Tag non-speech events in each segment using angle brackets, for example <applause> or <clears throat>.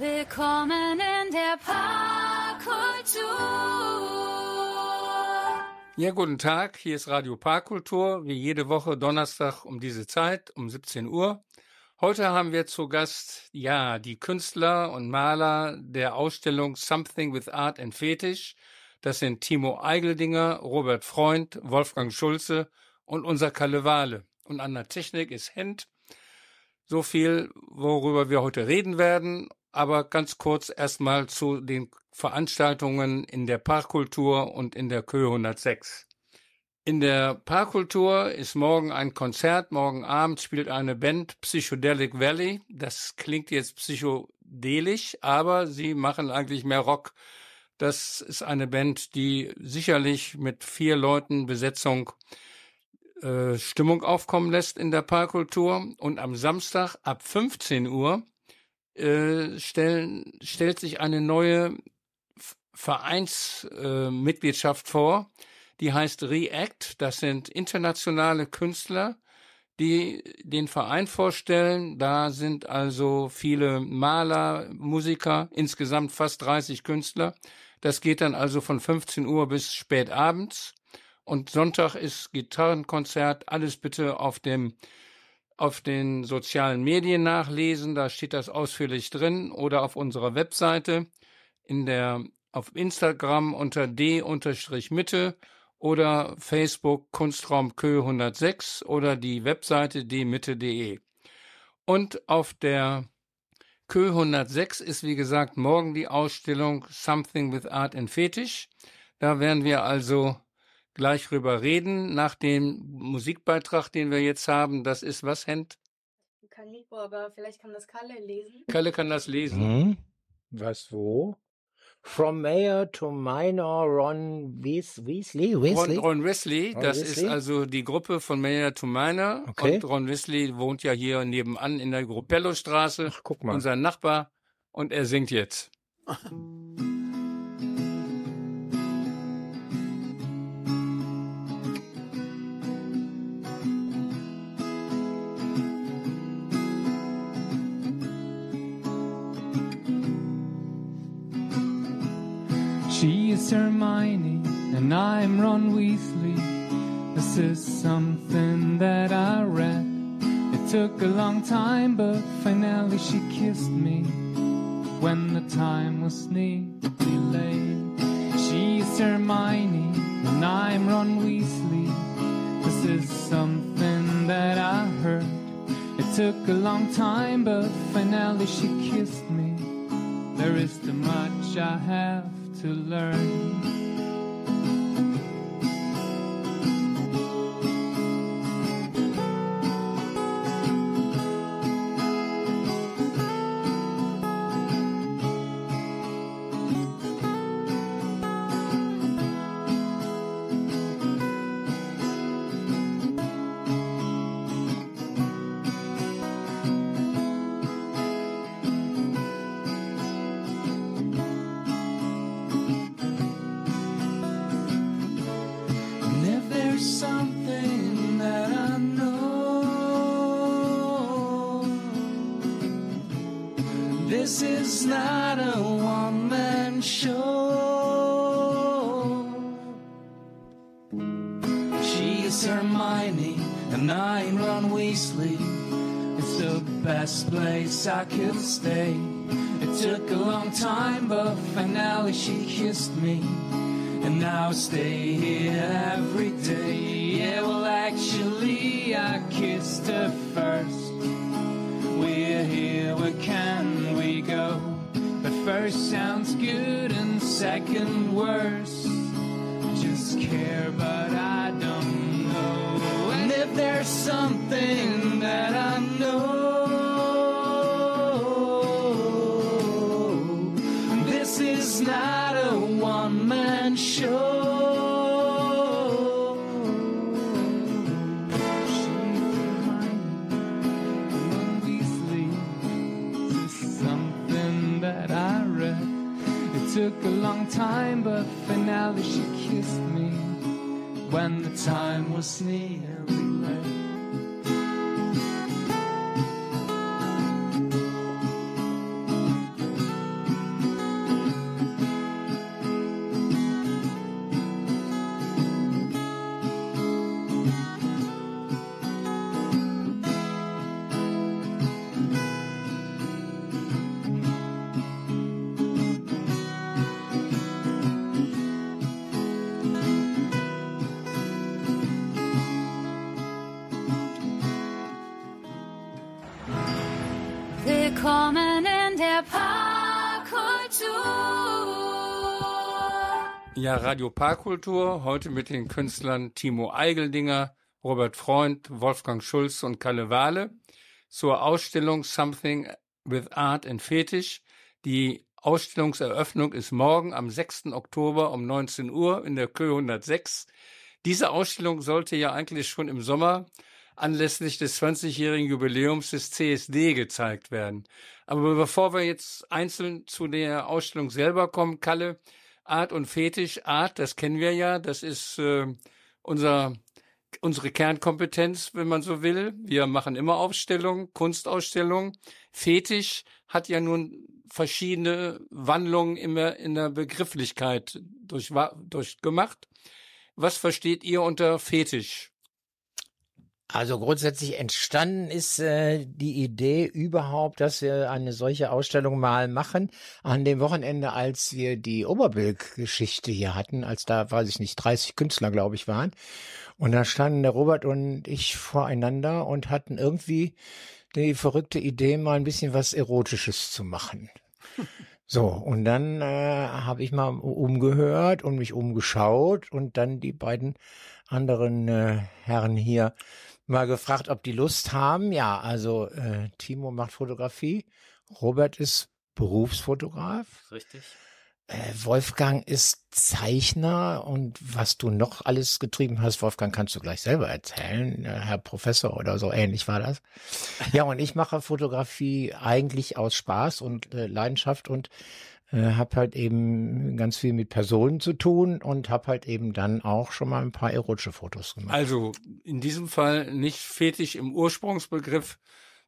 Willkommen in der Parkkultur. Ja, guten Tag. Hier ist Radio Parkkultur, wie jede Woche Donnerstag um diese Zeit, um 17 Uhr. Heute haben wir zu Gast, ja, die Künstler und Maler der Ausstellung Something with Art and Fetish. Das sind Timo Eigeldinger, Robert Freund, Wolfgang Schulze und unser Kalle Wale. Und an der Technik ist Hent. So viel, worüber wir heute reden werden. Aber ganz kurz erstmal zu den Veranstaltungen in der Parkkultur und in der Kö 106. In der Parkkultur ist morgen ein Konzert. Morgen Abend spielt eine Band Psychedelic Valley. Das klingt jetzt psychedelisch, aber sie machen eigentlich mehr Rock. Das ist eine Band, die sicherlich mit vier Leuten Besetzung äh, Stimmung aufkommen lässt in der Parkkultur. Und am Samstag ab 15 Uhr äh, stellen, stellt sich eine neue Vereinsmitgliedschaft äh, vor die heißt React. Das sind internationale Künstler, die den Verein vorstellen. Da sind also viele Maler, Musiker, insgesamt fast 30 Künstler. Das geht dann also von 15 Uhr bis spät abends. Und Sonntag ist Gitarrenkonzert. Alles bitte auf dem auf den sozialen Medien nachlesen, da steht das ausführlich drin oder auf unserer Webseite in der auf Instagram unter d-mitte oder Facebook Kunstraum Kö 106 oder die Webseite dmitte.de. Und auf der Kö 106 ist wie gesagt morgen die Ausstellung Something with Art and Fetish. Da werden wir also gleich rüber reden nach dem Musikbeitrag, den wir jetzt haben. Das ist was, Hent? Kalibo, aber vielleicht kann das Kalle lesen. Kalle kann das lesen. Mhm. Was wo? From Mayor to Minor Ron Weas Weasley? Weasley? Ron, Ron Wesley, Ron das Weasley? ist also die Gruppe von Mayor to Minor. Okay. Und Ron Wesley wohnt ja hier nebenan in der Gruppello-Straße. Ach, guck mal. Unser Nachbar. Und er singt jetzt. <laughs> is Hermione and I'm Ron Weasley. This is something that I read. It took a long time, but finally she kissed me when the time was nearly late. She is Hermione and I'm Ron Weasley. This is something that I heard. It took a long time, but finally she kissed me. There is too much I have to learn. Place I could stay. It took a long time, but finally she kissed me. And now I stay here every day. Yeah, well, actually, I kissed her first. We're here, where can we go? First sounds good, and second worse. Just care, but I don't know. And if there's something that I time, but finally she kissed me when the time was near. Willkommen Ja, Radio Parkkultur, heute mit den Künstlern Timo Eigeldinger, Robert Freund, Wolfgang Schulz und Kalle Wahle zur Ausstellung Something with Art and Fetisch. Die Ausstellungseröffnung ist morgen am 6. Oktober um 19 Uhr in der Kö 106. Diese Ausstellung sollte ja eigentlich schon im Sommer anlässlich des 20-jährigen Jubiläums des CSD gezeigt werden. Aber bevor wir jetzt einzeln zu der Ausstellung selber kommen, Kalle, Art und Fetisch, Art, das kennen wir ja, das ist äh, unser unsere Kernkompetenz, wenn man so will. Wir machen immer Ausstellungen, Kunstausstellungen. Fetisch hat ja nun verschiedene Wandlungen immer in der Begrifflichkeit durch, durchgemacht. Was versteht ihr unter Fetisch? Also grundsätzlich entstanden ist äh, die Idee überhaupt, dass wir eine solche Ausstellung mal machen an dem Wochenende, als wir die Oberbilk-Geschichte hier hatten, als da, weiß ich nicht, 30 Künstler, glaube ich, waren. Und da standen der Robert und ich voreinander und hatten irgendwie die verrückte Idee, mal ein bisschen was Erotisches zu machen. <laughs> So, und dann äh, habe ich mal umgehört und mich umgeschaut und dann die beiden anderen äh, Herren hier mal gefragt, ob die Lust haben. Ja, also äh, Timo macht Fotografie, Robert ist Berufsfotograf. Richtig. Äh, Wolfgang ist Zeichner und was du noch alles getrieben hast, Wolfgang, kannst du gleich selber erzählen, äh, Herr Professor oder so ähnlich war das. Ja, und ich mache Fotografie eigentlich aus Spaß und äh, Leidenschaft und äh, habe halt eben ganz viel mit Personen zu tun und habe halt eben dann auch schon mal ein paar erotische Fotos gemacht. Also in diesem Fall nicht fetisch im Ursprungsbegriff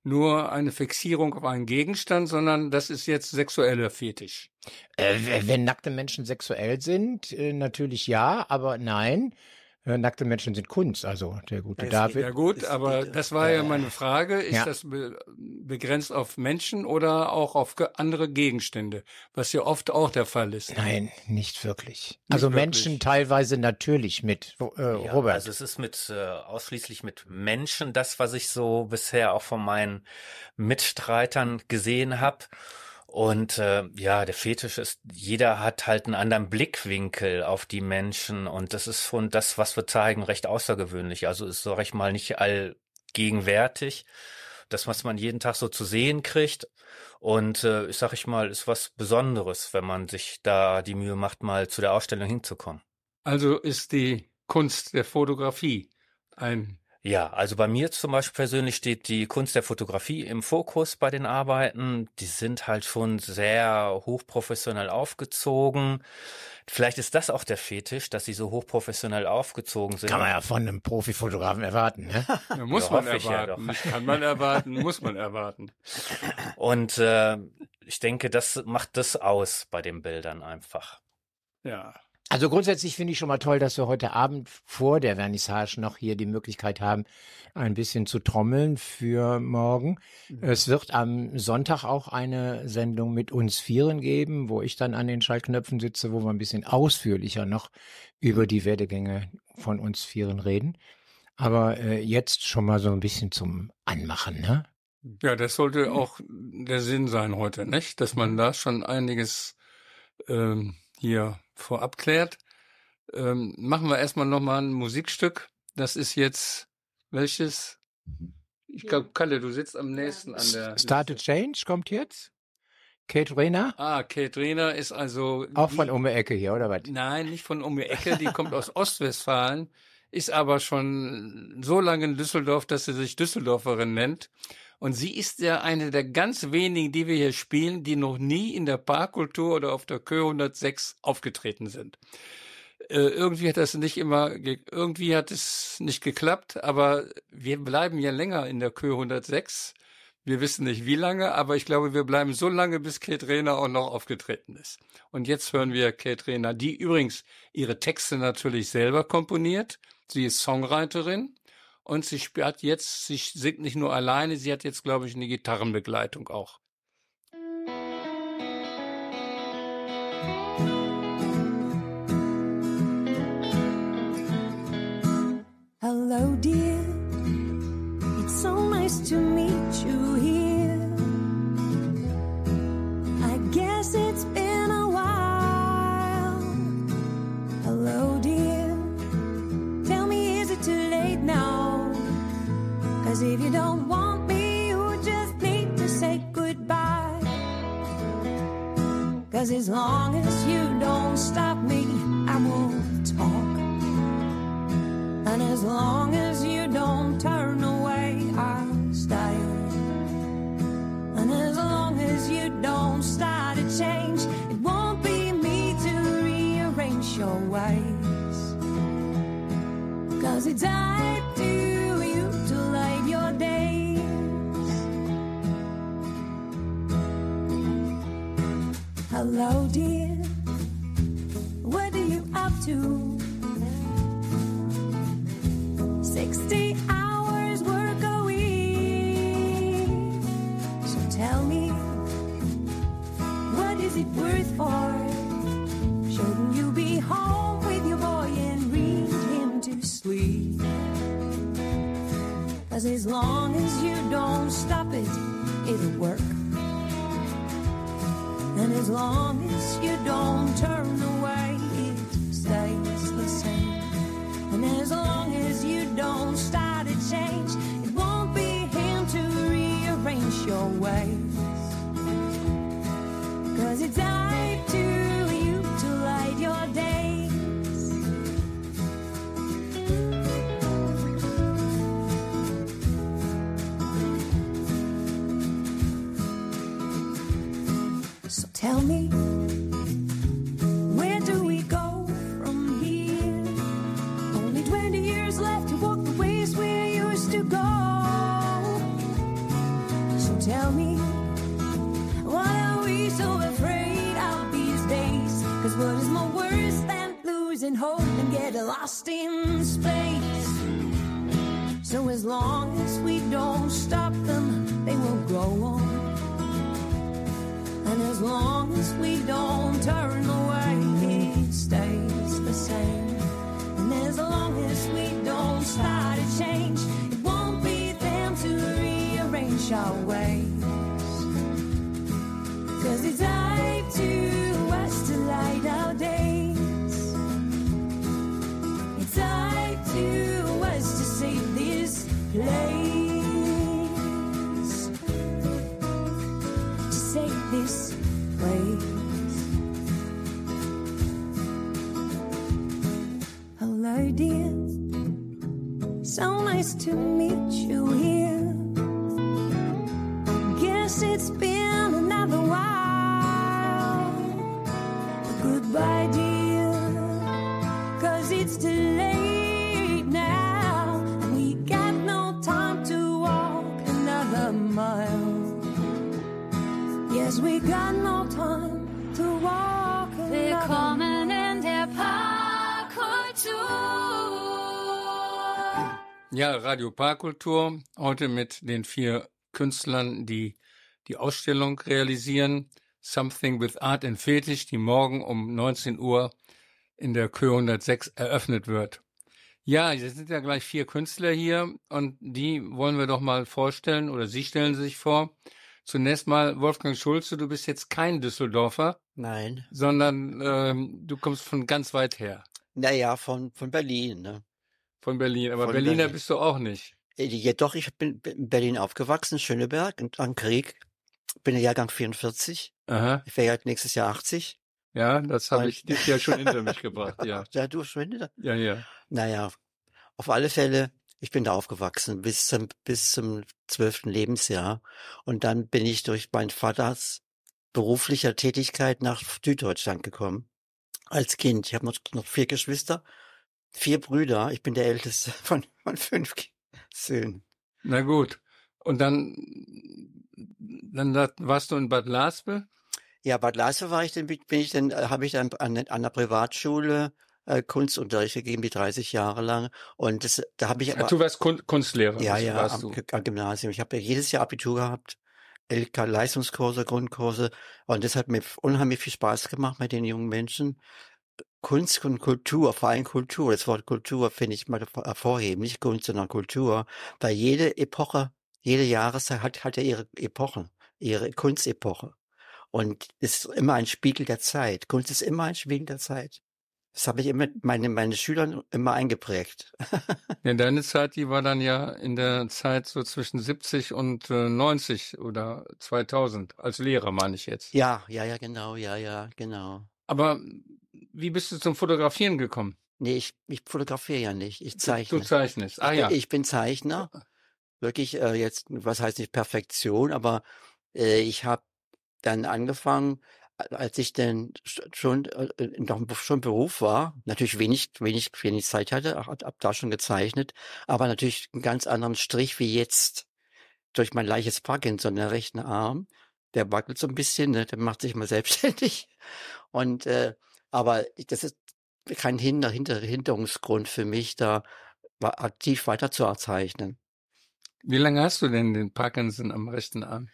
nur eine Fixierung auf einen Gegenstand, sondern das ist jetzt sexueller Fetisch. Äh, wenn nackte Menschen sexuell sind, äh, natürlich ja, aber nein. Äh, nackte Menschen sind Kunst, also der gute David. Ja gut, aber das war ja meine Frage. Ist ja. das be begrenzt auf Menschen oder auch auf andere Gegenstände, was ja oft auch der Fall ist? Nein, nicht wirklich. Nicht also wirklich. Menschen teilweise natürlich mit, äh, ja, Robert. Also es ist mit äh, ausschließlich mit Menschen das, was ich so bisher auch von meinen Mitstreitern gesehen habe. Und äh, ja, der Fetisch ist, jeder hat halt einen anderen Blickwinkel auf die Menschen und das ist schon das, was wir zeigen, recht außergewöhnlich. Also ist, sag ich mal, nicht allgegenwärtig. Das, was man jeden Tag so zu sehen kriegt. Und äh, ich sag ich mal, ist was Besonderes, wenn man sich da die Mühe macht, mal zu der Ausstellung hinzukommen. Also ist die Kunst der Fotografie ein ja, also bei mir zum Beispiel persönlich steht die Kunst der Fotografie im Fokus bei den Arbeiten. Die sind halt schon sehr hochprofessionell aufgezogen. Vielleicht ist das auch der Fetisch, dass sie so hochprofessionell aufgezogen sind. Kann man ja von einem Profifotografen erwarten, ne? <laughs> Ja, muss ja, man erwarten. Ja kann man erwarten, muss man erwarten. Und äh, ich denke, das macht das aus bei den Bildern einfach. Ja. Also grundsätzlich finde ich schon mal toll, dass wir heute Abend vor der Vernissage noch hier die Möglichkeit haben, ein bisschen zu trommeln für morgen. Mhm. Es wird am Sonntag auch eine Sendung mit uns Vieren geben, wo ich dann an den Schaltknöpfen sitze, wo wir ein bisschen ausführlicher noch über die Werdegänge von uns Vieren reden. Aber äh, jetzt schon mal so ein bisschen zum Anmachen, ne? Ja, das sollte auch der Sinn sein heute, nicht? Dass man da schon einiges ähm, hier vorab klärt, ähm, machen wir erstmal nochmal ein Musikstück. Das ist jetzt welches? Ich glaube, Kalle, du sitzt am nächsten an der. Start a Change kommt jetzt. Kate Rayner? Ah, Kate Rayner ist also. Auch von um die Ecke hier, oder was? Nein, nicht von um die Ecke. Die kommt aus Ostwestfalen, ist aber schon so lange in Düsseldorf, dass sie sich Düsseldorferin nennt. Und sie ist ja eine der ganz wenigen, die wir hier spielen, die noch nie in der Parkkultur oder auf der Kö 106 aufgetreten sind. Äh, irgendwie hat das nicht immer, irgendwie hat es nicht geklappt, aber wir bleiben ja länger in der Kö 106. Wir wissen nicht wie lange, aber ich glaube, wir bleiben so lange, bis Kate Rehner auch noch aufgetreten ist. Und jetzt hören wir Kate Rehner, die übrigens ihre Texte natürlich selber komponiert. Sie ist Songwriterin und sie hat jetzt, sie singt nicht nur alleine, sie hat jetzt, glaube ich, eine Gitarrenbegleitung auch. Hello, dear. It's so nice to meet you Cause as long as you don't stop me, I won't talk. And as long as you don't turn away, I'll stay. And as long as you don't start to change, it won't be me to rearrange your ways. Cause it's up Hello, dear. What are you up to? 60 nice to meet you here. Ja, Radio Parkkultur, heute mit den vier Künstlern, die die Ausstellung realisieren. Something with Art and Fetish, die morgen um 19 Uhr in der Kö 106 eröffnet wird. Ja, es sind ja gleich vier Künstler hier und die wollen wir doch mal vorstellen oder Sie stellen sich vor. Zunächst mal Wolfgang Schulze, du bist jetzt kein Düsseldorfer, Nein. sondern ähm, du kommst von ganz weit her, Naja, von, von Berlin. Ne? Von Berlin. Aber Von Berliner Berlin. bist du auch nicht. Äh, Jedoch, ich bin in Berlin aufgewachsen, Schöneberg, und am Krieg. Bin der Jahrgang 44. Aha, Ich wäre halt nächstes Jahr 80. ja, das habe ich dieses Jahr schon hinter mich <laughs> gebracht, ja. Ja, du schon wieder? Ja, ja. Naja, auf alle Fälle, ich bin da aufgewachsen bis zum, bis zum zwölften Lebensjahr. Und dann bin ich durch meinen Vaters beruflicher Tätigkeit nach Süddeutschland gekommen. Als Kind. Ich habe noch, noch vier Geschwister, vier Brüder. Ich bin der älteste <laughs> von, von fünf Söhnen. Na gut. Und dann, dann da- warst du in Bad Laspe? Ja, Bad Leise war ich, dann bin ich dann, äh, habe ich dann an, an einer Privatschule äh, Kunstunterricht gegeben, die 30 Jahre lang. Und das, da habe ich aber du warst Kun Kunstlehrer. Ja, ja, warst am, du. Am Gymnasium. Ich habe ja jedes Jahr Abitur gehabt, LK Leistungskurse, Grundkurse und das hat mir unheimlich viel Spaß gemacht mit den jungen Menschen. Kunst und Kultur, vor allem Kultur. Das Wort Kultur finde ich mal hervorheben, nicht Kunst, sondern Kultur, weil jede Epoche, jede Jahreszeit hat, hat ja ihre Epochen, ihre Kunstepoche. Und es ist immer ein Spiegel der Zeit. Kunst ist immer ein Spiegel der Zeit. Das habe ich immer meine, meine Schülern immer eingeprägt. Ja, deine Zeit, die war dann ja in der Zeit so zwischen 70 und äh, 90 oder 2000, als Lehrer meine ich jetzt. Ja, ja, ja, genau, ja, ja, genau. Aber wie bist du zum Fotografieren gekommen? Nee, ich, ich fotografiere ja nicht, ich Du zeichne. zeichnest. Ah ja. Ich bin Zeichner. Wirklich äh, jetzt, was heißt nicht Perfektion, aber äh, ich habe dann angefangen, als ich dann sch- schon äh, noch im Be- schon Beruf war, natürlich wenig, wenig, wenig Zeit hatte, hab, hab da schon gezeichnet, aber natürlich einen ganz anderen Strich wie jetzt durch mein leichtes Parkinson, der rechten Arm, der wackelt so ein bisschen, ne, der macht sich mal <laughs> selbstständig. Und äh, aber das ist kein Hinder, Hinter, Hinderungsgrund für mich, da aktiv weiter zu erzeichnen. Wie lange hast du denn den Parkinson am rechten Arm?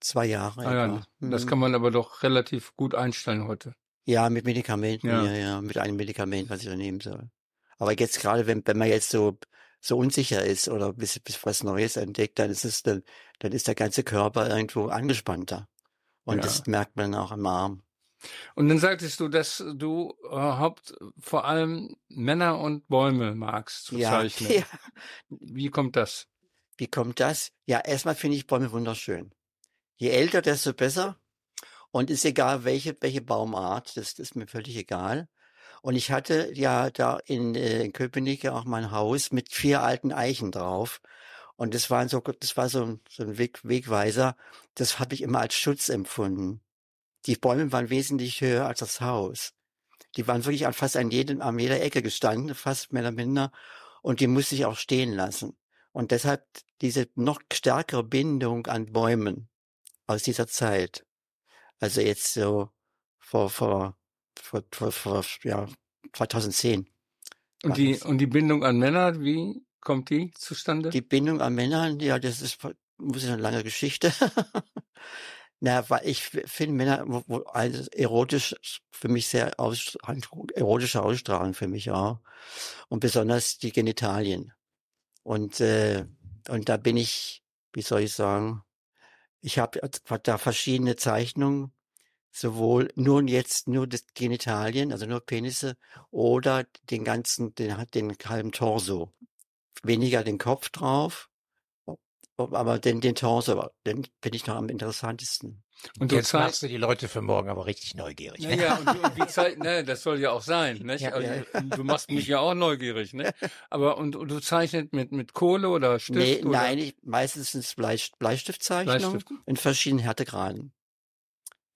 Zwei Jahre Ah ja, das Mhm. kann man aber doch relativ gut einstellen heute. Ja, mit Medikamenten, Ja. ja, ja, mit einem Medikament, was ich da nehmen soll. Aber jetzt gerade, wenn, wenn man jetzt so, so unsicher ist oder bis, bis was Neues entdeckt, dann ist es, dann, dann ist der ganze Körper irgendwo angespannter. Und Ja. das merkt man auch am Arm. Und dann sagtest du, dass du äh, haupt vor allem Männer und Bäume magst zu Ja, zeichnen. <laughs> ja. Wie kommt das? Wie kommt das? Ja, erstmal finde ich Bäume wunderschön. Je älter, desto besser. Und ist egal, welche, welche Baumart, das, das ist mir völlig egal. Und ich hatte ja da in, äh, in Köpenick auch mein Haus mit vier alten Eichen drauf. Und das war so, das war so, ein- so ein Weg, Wegweiser. Das habe ich immer als Schutz empfunden. Die Bäume waren wesentlich höher als das Haus. Die waren wirklich an fast an jedem, an jeder Ecke gestanden, fast mehr oder minder. Und die musste ich auch stehen lassen. Und deshalb diese noch stärkere Bindung an Bäumen aus dieser Zeit. Also jetzt so vor, vor, vor, vor, vor ja, 2010. Und die, und die Bindung an Männer, wie kommt die zustande? Die Bindung an Männern, ja, das ist, muss ich eine lange Geschichte. <laughs> Na, weil ich finde Männer wo, wo, also erotisch für mich sehr aus, erotische Ausstrahlung für mich auch. Und besonders die Genitalien. Und, äh, und da bin ich, wie soll ich sagen, ich habe da verschiedene Zeichnungen, sowohl nur jetzt nur das Genitalien, also nur Penisse, oder den ganzen, den, den halben Torso. Weniger den Kopf drauf, aber den, den Torso, den finde ich noch am interessantesten. Und du Jetzt zeigst, machst du die Leute für morgen aber richtig neugierig. ja, ja, und, du- und wie <laughs> zeig, ne, das soll ja auch sein, nicht? Ja, Also, ja. Du machst mich ja auch neugierig, ne? Aber, und, und du zeichnest mit, mit Kohle oder Stift? Nee, oder nein, ich, meistens sind es Blei, Bleistiftzeichnungen Bleistift? in verschiedenen Härtegraden.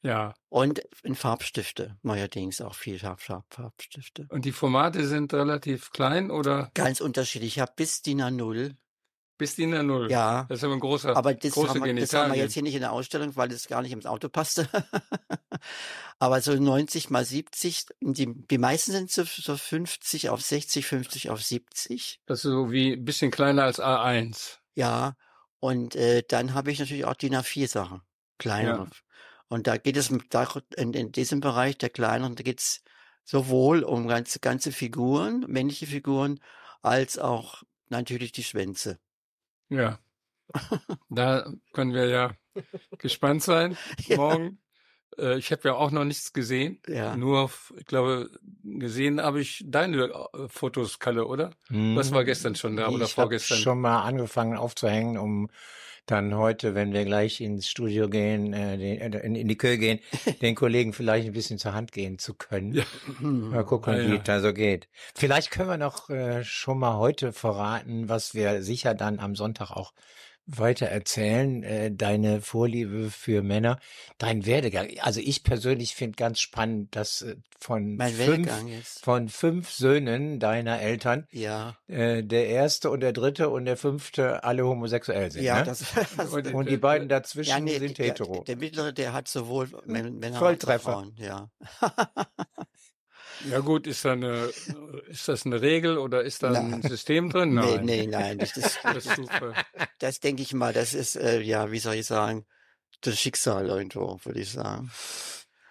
Ja. Und in Farbstifte, neuerdings auch viel Farb, Farb, Farbstifte. Und die Formate sind relativ klein oder Ganz unterschiedlich. Ich habe bis DIN A0. Bis DIN A0? Ja. Das ist aber ein großer, Aber das haben, wir, das haben wir jetzt hier nicht in der Ausstellung, weil das gar nicht ins Auto passte. <laughs> Aber so 90 mal 70, die, die meisten sind so, so 50 auf 60, 50 auf 70. Das ist so wie ein bisschen kleiner als A1. Ja. Und äh, dann habe ich natürlich auch DIN A4 Sachen. Kleinere. Ja. Und da geht es da, in, in diesem Bereich der kleineren, da geht's sowohl um ganze, ganze Figuren, männliche Figuren, als auch natürlich die Schwänze. Ja. Da können wir ja gespannt sein <laughs> Ja. morgen. Äh, Ich habe ja auch noch nichts gesehen. Ja. Nur, ich glaube, gesehen habe ich deine äh, Fotos, Kalle, oder? Hm. Das war gestern schon da oder ich vorgestern. habe schon mal angefangen aufzuhängen, um dann heute, wenn wir gleich ins Studio gehen, äh, äh, in, in die Kühe gehen, <laughs> den Kollegen vielleicht ein bisschen zur Hand gehen zu können. Ja. Mal gucken, Ah, wie ja. es da so geht. Vielleicht können wir noch äh, schon mal heute verraten, was wir sicher dann am Sonntag auch weiter erzählen, äh, deine Vorliebe für Männer, dein Werdegang. Also ich persönlich finde ganz spannend, dass äh, von Mein fünf, von fünf Söhnen deiner Eltern Ja. äh, der erste und der dritte und der fünfte alle homosexuell sind. Ja, ne? das, das Und- und die beiden dazwischen ja, nee, sind der, hetero. der mittlere, der hat sowohl Män- Männer als auch Volltreffer. Frauen, ja. <laughs> Ja gut, ist da eine, ist das eine Regel oder ist da ein. System drin? Nee, Nein. nee, nein, das, das, <laughs> Das ist super. das denke ich mal, das ist, äh, ja, wie soll ich sagen, das Schicksal irgendwo, würde ich sagen.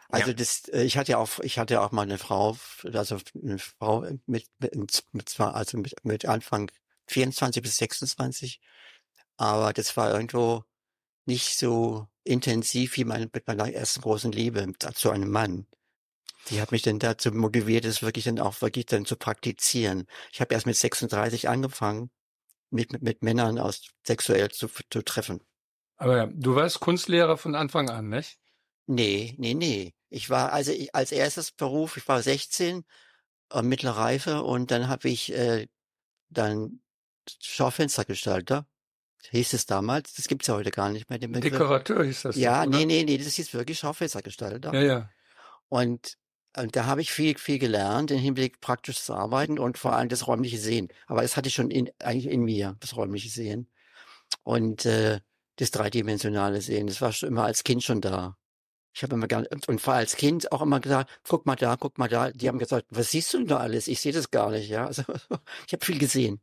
Also das, äh, ich hatte ja auch, ich hatte ja auch mal eine Frau, also eine Frau mit, mit, mit zwar, also mit, mit Anfang 24 bis 26, aber das war irgendwo nicht so intensiv wie meine, mit meiner ersten großen Liebe zu einem Mann. Die hat mich dann dazu motiviert, es wirklich dann auch wirklich dann zu praktizieren. Ich habe erst mit 36 angefangen, mit, mit Männern aus sexuell zu, zu treffen. Aber ja, du warst Kunstlehrer von Anfang an, nicht? Nee, nee, nee. Ich war, also ich, als erstes Beruf, ich war 16, äh, mittlere Reife und dann habe ich äh, dann Schaufenstergestalter, hieß es damals, das gibt's ja heute gar nicht mehr, den Begriff. Dekorateur hieß das. Ja, oder? nee, nee, nee, das hieß wirklich Schaufenstergestalter. Ja, ja. Und, und da habe ich viel, viel gelernt im Hinblick praktisches Arbeiten und vor allem das räumliche Sehen. Aber das hatte ich schon in, eigentlich in mir, das räumliche Sehen. Und äh, das dreidimensionale Sehen, das war schon immer als Kind schon da. Ich habe immer gern, und war als Kind auch immer gesagt, guck mal da, guck mal da. Die haben gesagt, was siehst du denn da alles? Ich sehe das gar nicht, ja. Also <laughs> ich habe viel gesehen.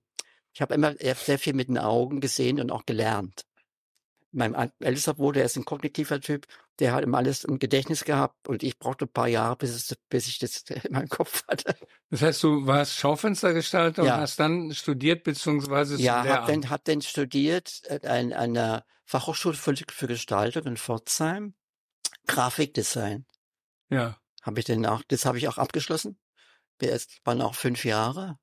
Ich habe immer sehr viel mit den Augen gesehen und auch gelernt. Mein ältester Bruder, der ist ein kognitiver Typ, der hat immer alles im Gedächtnis gehabt und ich brauchte ein paar Jahre, bis, es, bis ich das <laughs> in meinem Kopf hatte. Das heißt, du warst Schaufenstergestalter Ja. und hast dann studiert beziehungsweise Ja, hab dann, hab dann studiert an, an der Fachhochschule für, für Gestaltung in Pforzheim, Grafikdesign. Ja. Habe ich dann auch, das habe ich auch abgeschlossen. Es waren auch fünf Jahre.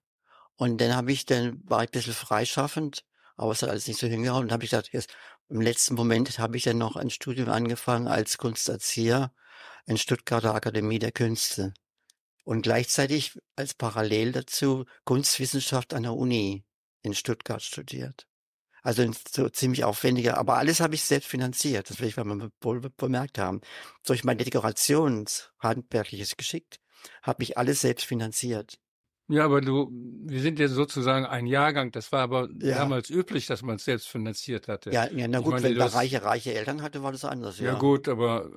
Und dann habe ich dann, war ich ein bisschen freischaffend, aber es hat alles nicht so hingehauen. Und habe ich gedacht, jetzt, im letzten Moment habe ich dann noch ein Studium angefangen als Kunsterzieher in Stuttgarter Akademie der Künste. Und gleichzeitig als parallel dazu Kunstwissenschaft an der Uni in Stuttgart studiert. Also so ziemlich aufwendiger, aber alles habe ich selbst finanziert. Das will ich mal wohl bemerkt haben. Durch mein Dekorationshandwerkliches Geschick habe ich alles selbst finanziert. Ja, aber du, wir sind ja sozusagen ein Jahrgang. Das war aber Ja. damals üblich, dass man es selbst finanziert hatte. Ja, ja na gut, meine, wenn man reiche, reiche Eltern hatte, war das anders. Ja, Ja, gut, aber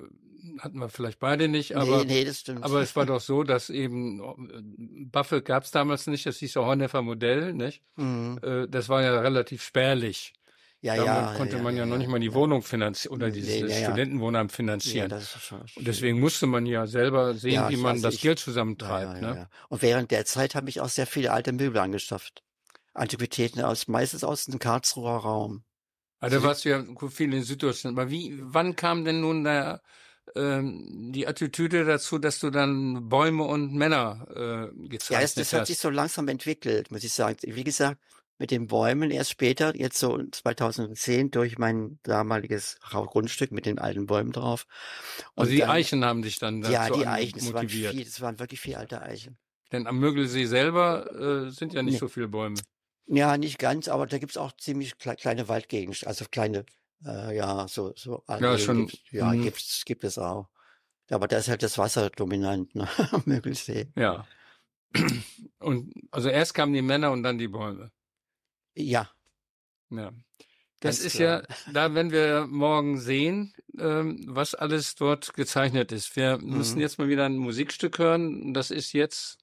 hatten wir vielleicht beide nicht. Aber, nee, nee, das stimmt. aber es war <laughs> doch so, dass eben äh, Buffel gab es damals nicht. Das hieß ja Horneffer Modell, nicht? Mhm. Äh, Das war ja relativ spärlich. Ja, Damit ja. konnte ja, man ja, ja, noch nicht mal die ja. Wohnung finanzieren oder dieses nee, ja. Studentenwohnheim Ja, finanzieren. das ist schon. Und deswegen musste man ja selber sehen, Ja, wie man das ich- Geld Ja, zusammentreibt. ja, ja, ne? ja. Und während der Zeit habe ich auch sehr viele alte Möbel angeschafft. Antiquitäten aus, meistens aus dem Karlsruher Raum. Also da warst du ja viel in Süddeutschland. Aber wie, wann kam denn nun der, ähm, die Attitüde dazu, dass du dann Bäume und Männer äh, gezeichnet Ja, es, das hat hast? sich so langsam entwickelt, muss ich sagen. Wie gesagt, mit den Bäumen erst später, jetzt so 2010 durch mein damaliges Grundstück mit den alten Bäumen drauf. Und also die dann- Eichen haben dich dann Ja, die Eichen, es waren, viel, es waren wirklich viele alte Eichen. Denn am Mögelsee selber äh, sind ja nicht Nee. so viele Bäume. Ja, nicht ganz, aber da gibt's auch ziemlich kle kleine Waldgegend, also kleine, äh, ja, so, so Alleen schon, gibt's, ja, mhm. gibt's, gibt es auch. Aber da ist halt das Wasser dominant, ne, <laughs> am Mögelsee. Ja. Und also erst kamen die Männer und dann die Bäume. Ja, Ja. Das ist klar. ja, da werden wir morgen sehen, ähm, was alles dort gezeichnet ist. Wir müssen Mhm. jetzt mal wieder ein Musikstück hören. Das ist jetzt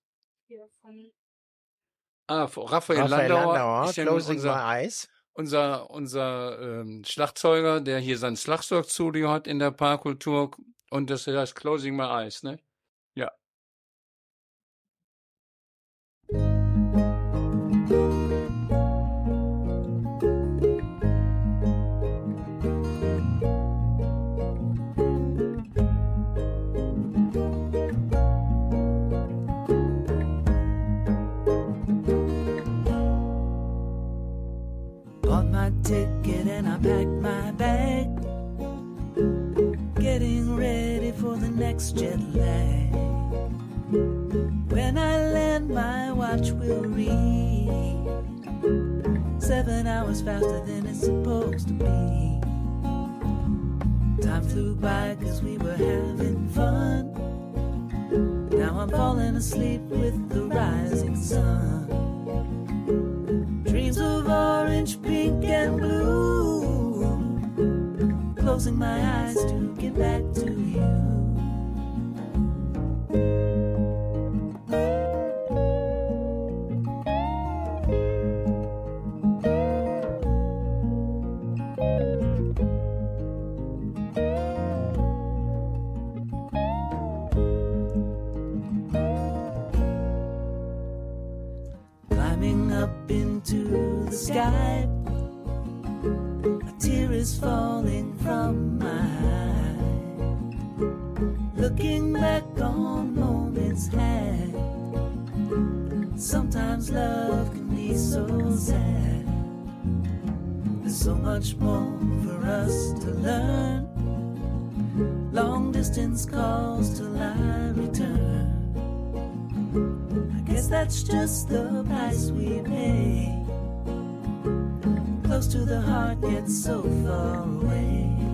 Hier von ah, Raphael, Raphael Landauer, Landauer, ist ja Closing unser, My Eyes. unser, unser ähm, Schlagzeuger, der hier sein Schlagzeugstudio hat in der Parkkultur. Und das heißt Closing My Eyes, ne? Ja. Bought packed my bag. Getting ready for the next jet lag. When I land, my watch will read seven hours faster than it's supposed to be. Time flew by cause we were having fun. Now I'm falling asleep with the rising sun. Dreams of orange, pink, and blue. Closing my eyes to get back to you. So much more for us to learn. Long distance calls till I return. I guess that's just the price we pay. Close to the heart, yet so far away.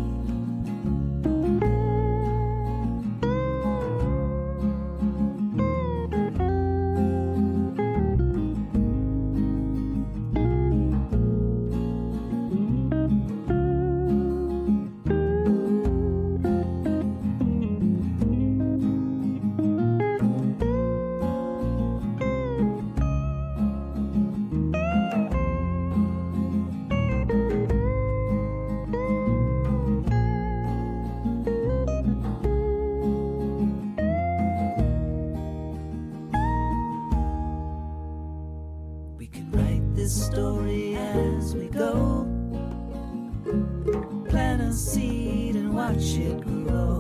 This story as we go. Plant a seed and watch it grow.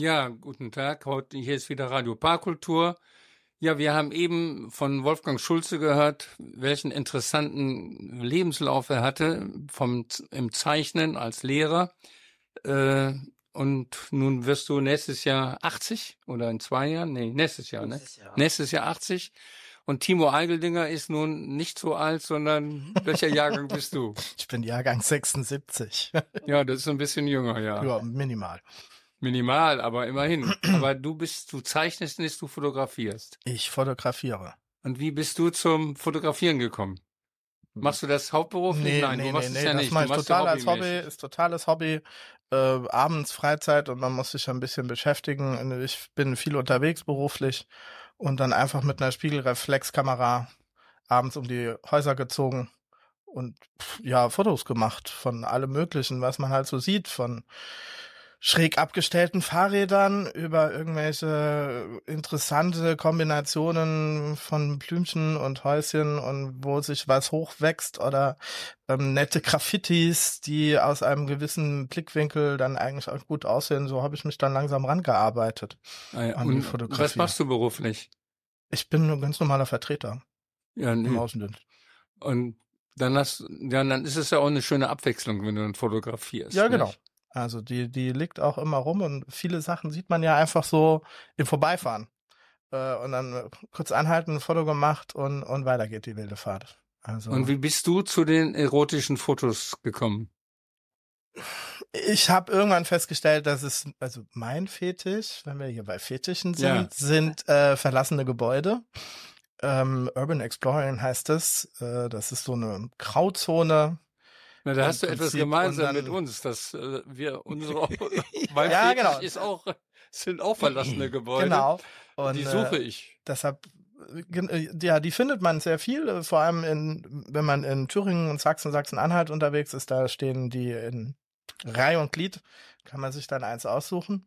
Ja, guten Tag. Heute hier ist wieder Radio Parkultur. Ja, wir haben eben von Wolfgang Schulze gehört, welchen interessanten Lebenslauf er hatte vom im Zeichnen als Lehrer. Äh, und nun wirst du nächstes Jahr 80 oder in zwei Jahren? Nee, nächstes Jahr, ne? Nächstes Jahr. Nächstes Jahr 80. Und Timo Eigeldinger ist nun nicht so alt, sondern <laughs> welcher Jahrgang bist du? Ich bin Jahrgang 76. Ja, das ist ein bisschen jünger, ja. ja, minimal. Minimal, aber immerhin. <clears throat> aber du bist, du zeichnest nicht, du fotografierst. Ich fotografiere. Und wie bist du zum Fotografieren gekommen? Machst du das hauptberuflich? Nee, Nein, nee, du machst nee, es nee, ja das nicht. mache Du ich machst total als Hobby, ist totales Hobby. Äh, abends Freizeit und man muss sich ein bisschen beschäftigen. Ich bin viel unterwegs beruflich und dann einfach mit einer Spiegelreflexkamera abends um die Häuser gezogen und pff, ja, Fotos gemacht von allem Möglichen, was man halt so sieht, von schräg abgestellten Fahrrädern über irgendwelche interessante Kombinationen von Blümchen und Häuschen und wo sich was hochwächst oder ähm, nette Graffitis, die aus einem gewissen Blickwinkel dann eigentlich auch gut aussehen. So habe ich mich dann langsam rangearbeitet. Ah ja, an die Fotografie. was machst du beruflich? Ich bin ein ganz normaler Vertreter Ja, im nee. Außendienst. Und dann hast, ja, dann ist es ja auch eine schöne Abwechslung, wenn du dann fotografierst. Ja, nicht? genau. Also die, die liegt auch immer rum und viele Sachen sieht man ja einfach so im Vorbeifahren. Äh, und dann kurz anhalten, ein Foto gemacht und, und weiter geht die wilde Fahrt. Also Und wie bist du zu den erotischen Fotos gekommen? ich habe irgendwann festgestellt, dass es, also mein Fetisch, wenn wir hier bei Fetischen sind, Ja. sind äh, verlassene Gebäude. Ähm, Urban Exploring heißt es. Äh, das ist so eine Grauzone. Na, da hast du etwas gemeinsam mit uns, dass äh, wir unsere, <laughs> mein Ja, genau. ist auch, sind auch verlassene <clears throat> Gebäude. Genau. Und, die äh, suche ich. Deshalb, äh, äh, ja, die findet man sehr viel, äh, vor allem in, wenn man in Thüringen und Sachsen, Sachsen-Anhalt unterwegs ist, da stehen die in Reihe und Glied, kann man sich dann eins aussuchen.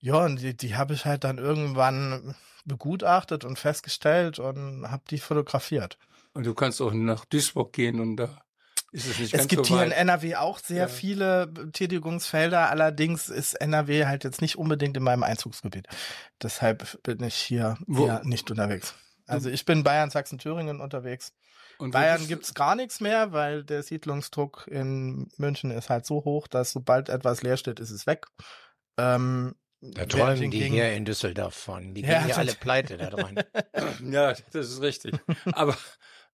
Ja, und die, die habe ich halt dann irgendwann begutachtet und festgestellt und habe die fotografiert. Und du kannst auch nach Duisburg gehen und da ist es nicht Es ganz gibt so hier in. NRW auch sehr Ja. viele Tätigungsfelder, allerdings ist NRW halt jetzt nicht unbedingt in meinem Einzugsgebiet. Deshalb bin ich hier Wo- eher nicht unterwegs. Also ich bin Bayern, Sachsen, Thüringen unterwegs. Und Bayern bist- gibt's gar nichts mehr, weil der Siedlungsdruck in München ist halt so hoch, dass sobald etwas leer steht, ist es weg. Ähm, Da träumen die hier in Düsseldorf von. Die Ja, gehen ja das- alle pleite da dran. <laughs> Ja, das ist richtig. aber,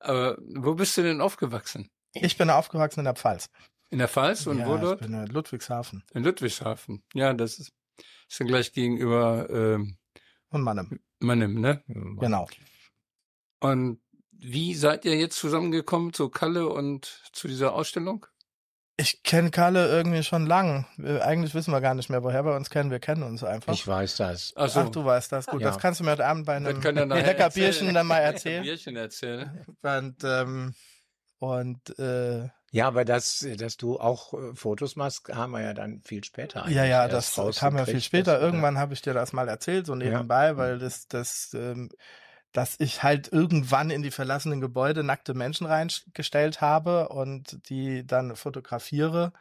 aber wo bist du denn aufgewachsen? Ich bin aufgewachsen in der Pfalz. In der Pfalz und ja, wo ich dort? bin in Ludwigshafen In Ludwigshafen. Ja, das ist, ist dann gleich gegenüber ähm, und Mannem. Mannem, ne? Genau. Und wie seid ihr jetzt zusammengekommen zu Kalle und zu dieser Ausstellung? Ich kenne Kalle irgendwie schon lang. Wir- Eigentlich wissen wir gar nicht mehr, woher wir uns kennen. Wir kennen uns einfach. Ich weiß das. Ach so. Ach, du weißt das. Gut, Ja. das kannst du mir heute Abend bei einem kann er nachher <laughs> lecker erzählen. Bierchen dann mal erzählen. <laughs> Bierchen erzählen. Und, ähm, und äh, Ja, aber dass, dass du auch äh, Fotos machst, haben wir ja dann viel später. ja, ja, das kam ja viel später. äh, Irgendwann habe ich dir das mal erzählt, so nebenbei, weil das, das, ähm, dass ich halt irgendwann in die verlassenen Gebäude nackte Menschen reingestellt habe und die dann fotografiere.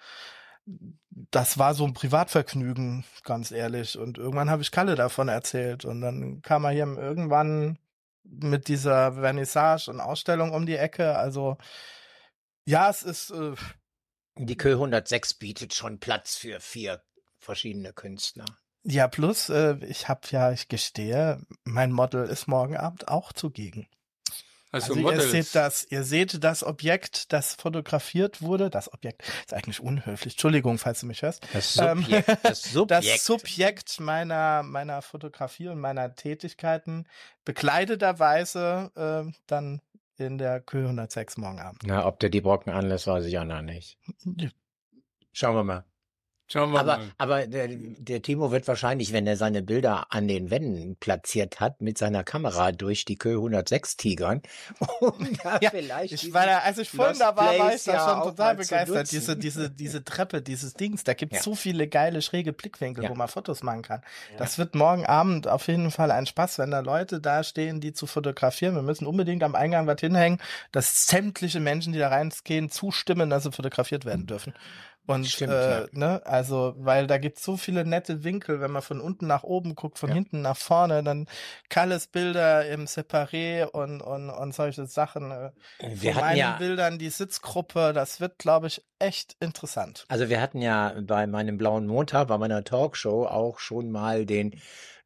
Das war so ein Privatvergnügen, ganz ehrlich. Und irgendwann habe ich Kalle davon erzählt. Und dann kam er hier irgendwann mit dieser Vernissage und Ausstellung um die Ecke. Also ja, es ist äh, Die Kö 106 bietet schon Platz für vier verschiedene Künstler. Ja, plus, äh, ich habe ja, ich gestehe, mein Model ist morgen Abend auch zugegen. Also, Also ihr seht das, ihr seht das Objekt, das fotografiert wurde. Das Objekt ist eigentlich unhöflich. Entschuldigung, falls du mich hörst. Das Ähm, Subjekt. das <laughs> Subjekt. Das Subjekt meiner, meiner Fotografie und meiner Tätigkeiten bekleideterweise äh, dann in der Kö 106 morgen Abend. Na, ob der die Brocken anlässt, weiß ich auch noch nicht. Schauen wir mal. Schauen wir Aber, mal. aber der, der Timo wird wahrscheinlich, wenn er seine Bilder an den Wänden platziert hat, mit seiner Kamera durch die Kö 106 tigern. <laughs> Um da Ja, vielleicht Ich war da, als ich vorhin da war, war ich da ja schon total begeistert. Diese, diese, <laughs> diese Treppe, dieses Dings, da gibt's Ja. so viele geile, schräge Blickwinkel, Ja. wo man Fotos machen kann. Das wird morgen Abend auf jeden Fall ein Spaß, wenn da Leute da stehen, die zu fotografieren. Wir müssen unbedingt am Eingang was hinhängen, dass sämtliche Menschen, die da reingehen, zustimmen, dass sie fotografiert werden dürfen. Und Stimmt, äh, ja. ne, also, weil da gibt's so viele nette Winkel, wenn man von unten nach oben guckt, von Ja. hinten nach vorne, dann Kalles Bilder im Separé und, und, und solche Sachen. äh, Wir von meinen ja, Bildern die Sitzgruppe, das wird, glaube ich, echt interessant. also wir hatten ja bei meinem blauen Montag, bei meiner Talkshow auch schon mal den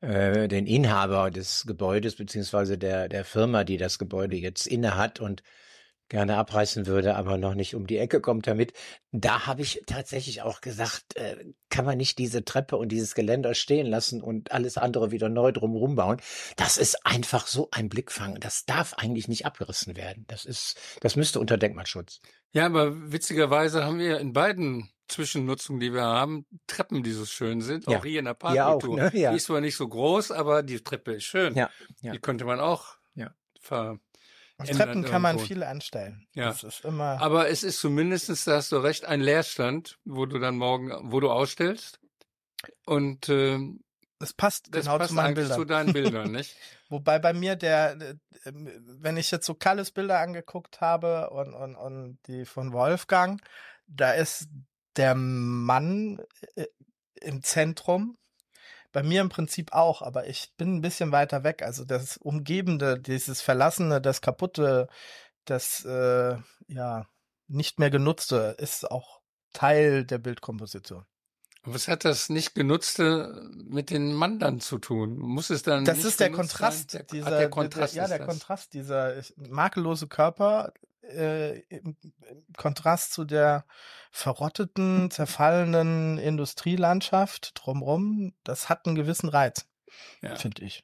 äh, den Inhaber des Gebäudes beziehungsweise der der Firma, die das Gebäude jetzt inne hat und gerne abreißen würde, aber noch nicht um die Ecke kommt damit. Da habe ich tatsächlich auch gesagt, äh, kann man nicht diese Treppe und dieses Geländer stehen lassen und alles andere wieder neu drumherum bauen. Das ist einfach so ein Blickfang. Das darf eigentlich nicht abgerissen werden. Das ist, das müsste unter Denkmalschutz. Ja, aber witzigerweise haben wir in beiden Zwischennutzungen, die wir haben, Treppen, die so schön sind. Ja. Auch hier in der Parkkultur. ne? Ja. Die ist zwar nicht so groß, aber die Treppe ist schön. Ja, ja. Die könnte man auch Ja. ver Auf Treppen kann man viel anstellen. Ja. Das ist immer. Aber es ist zumindestens, da hast du recht, ein Leerstand, wo du dann morgen, wo du ausstellst. Und ähm, Es passt das genau passt zu meinen Bildern. zu deinen Bildern, <laughs> nicht? Wobei bei mir der, äh, wenn ich jetzt so Kalles Bilder angeguckt habe und, und, und die von Wolfgang, da ist der Mann äh, im Zentrum. Bei mir im Prinzip auch, aber ich bin ein bisschen weiter weg. Also das Umgebende, dieses Verlassene, das Kaputte, das äh, ja nicht mehr Genutzte ist auch Teil der Bildkomposition. Was hat das nicht genutzte mit den Mann dann zu tun? Muss es dann Das nicht ist der Kontrast, sein? Der, dieser, ah, der Kontrast ja, ist der das. Kontrast, dieser makellose Körper äh, im, Kontrast zu der verrotteten, zerfallenen Industrielandschaft drumrum, das hat einen gewissen Reiz, Ja. finde ich.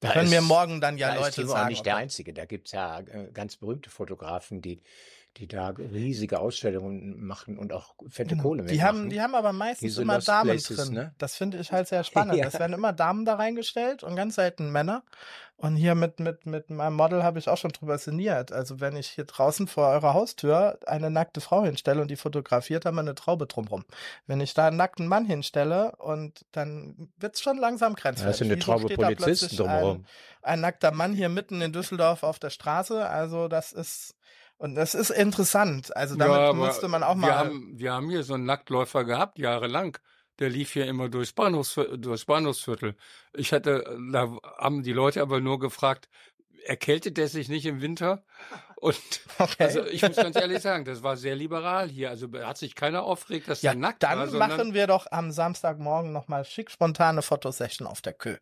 Da Können ist- mir morgen dann ja da ist Leute Timo auch sagen. nicht der Einzige. Da gibt's ja äh, ganz berühmte Fotografen, die, die da riesige Ausstellungen machen und auch fette Genau. Kohle Die haben, die haben aber meistens Diese immer Lost Damen Places, drin. ne? Das finde ich halt sehr <laughs> spannend. Ja. Es werden immer Damen da reingestellt und ganz selten Männer. Und hier mit, mit, mit meinem Model habe ich auch schon drüber sinniert. Also wenn ich hier draußen vor eurer Haustür eine nackte Frau hinstelle und die fotografiert, haben wir eine Traube drumrum. Wenn ich da einen nackten Mann hinstelle und dann wird's schon langsam da grenzwertig. ist ja eine Traube da Polizisten drumherum. Ein, ein nackter Mann hier mitten in Düsseldorf auf der Straße. Also das ist, und das ist interessant. Also damit Ja, aber müsste man auch Wir mal. haben, wir haben hier so einen Nacktläufer gehabt, jahrelang. Der lief hier immer durchs, Bahnhofsviertel, durchs Bahnhofsviertel. Ich hatte, da haben die Leute aber nur gefragt, erkältet der sich nicht im Winter? Und <laughs> Okay. also ich muss ganz ehrlich sagen, das war sehr liberal hier. Also hat sich keiner aufgeregt, dass Ja, der nackt dann war, sondern machen wir doch am Samstagmorgen nochmal schick spontane Fotosession auf der Kö.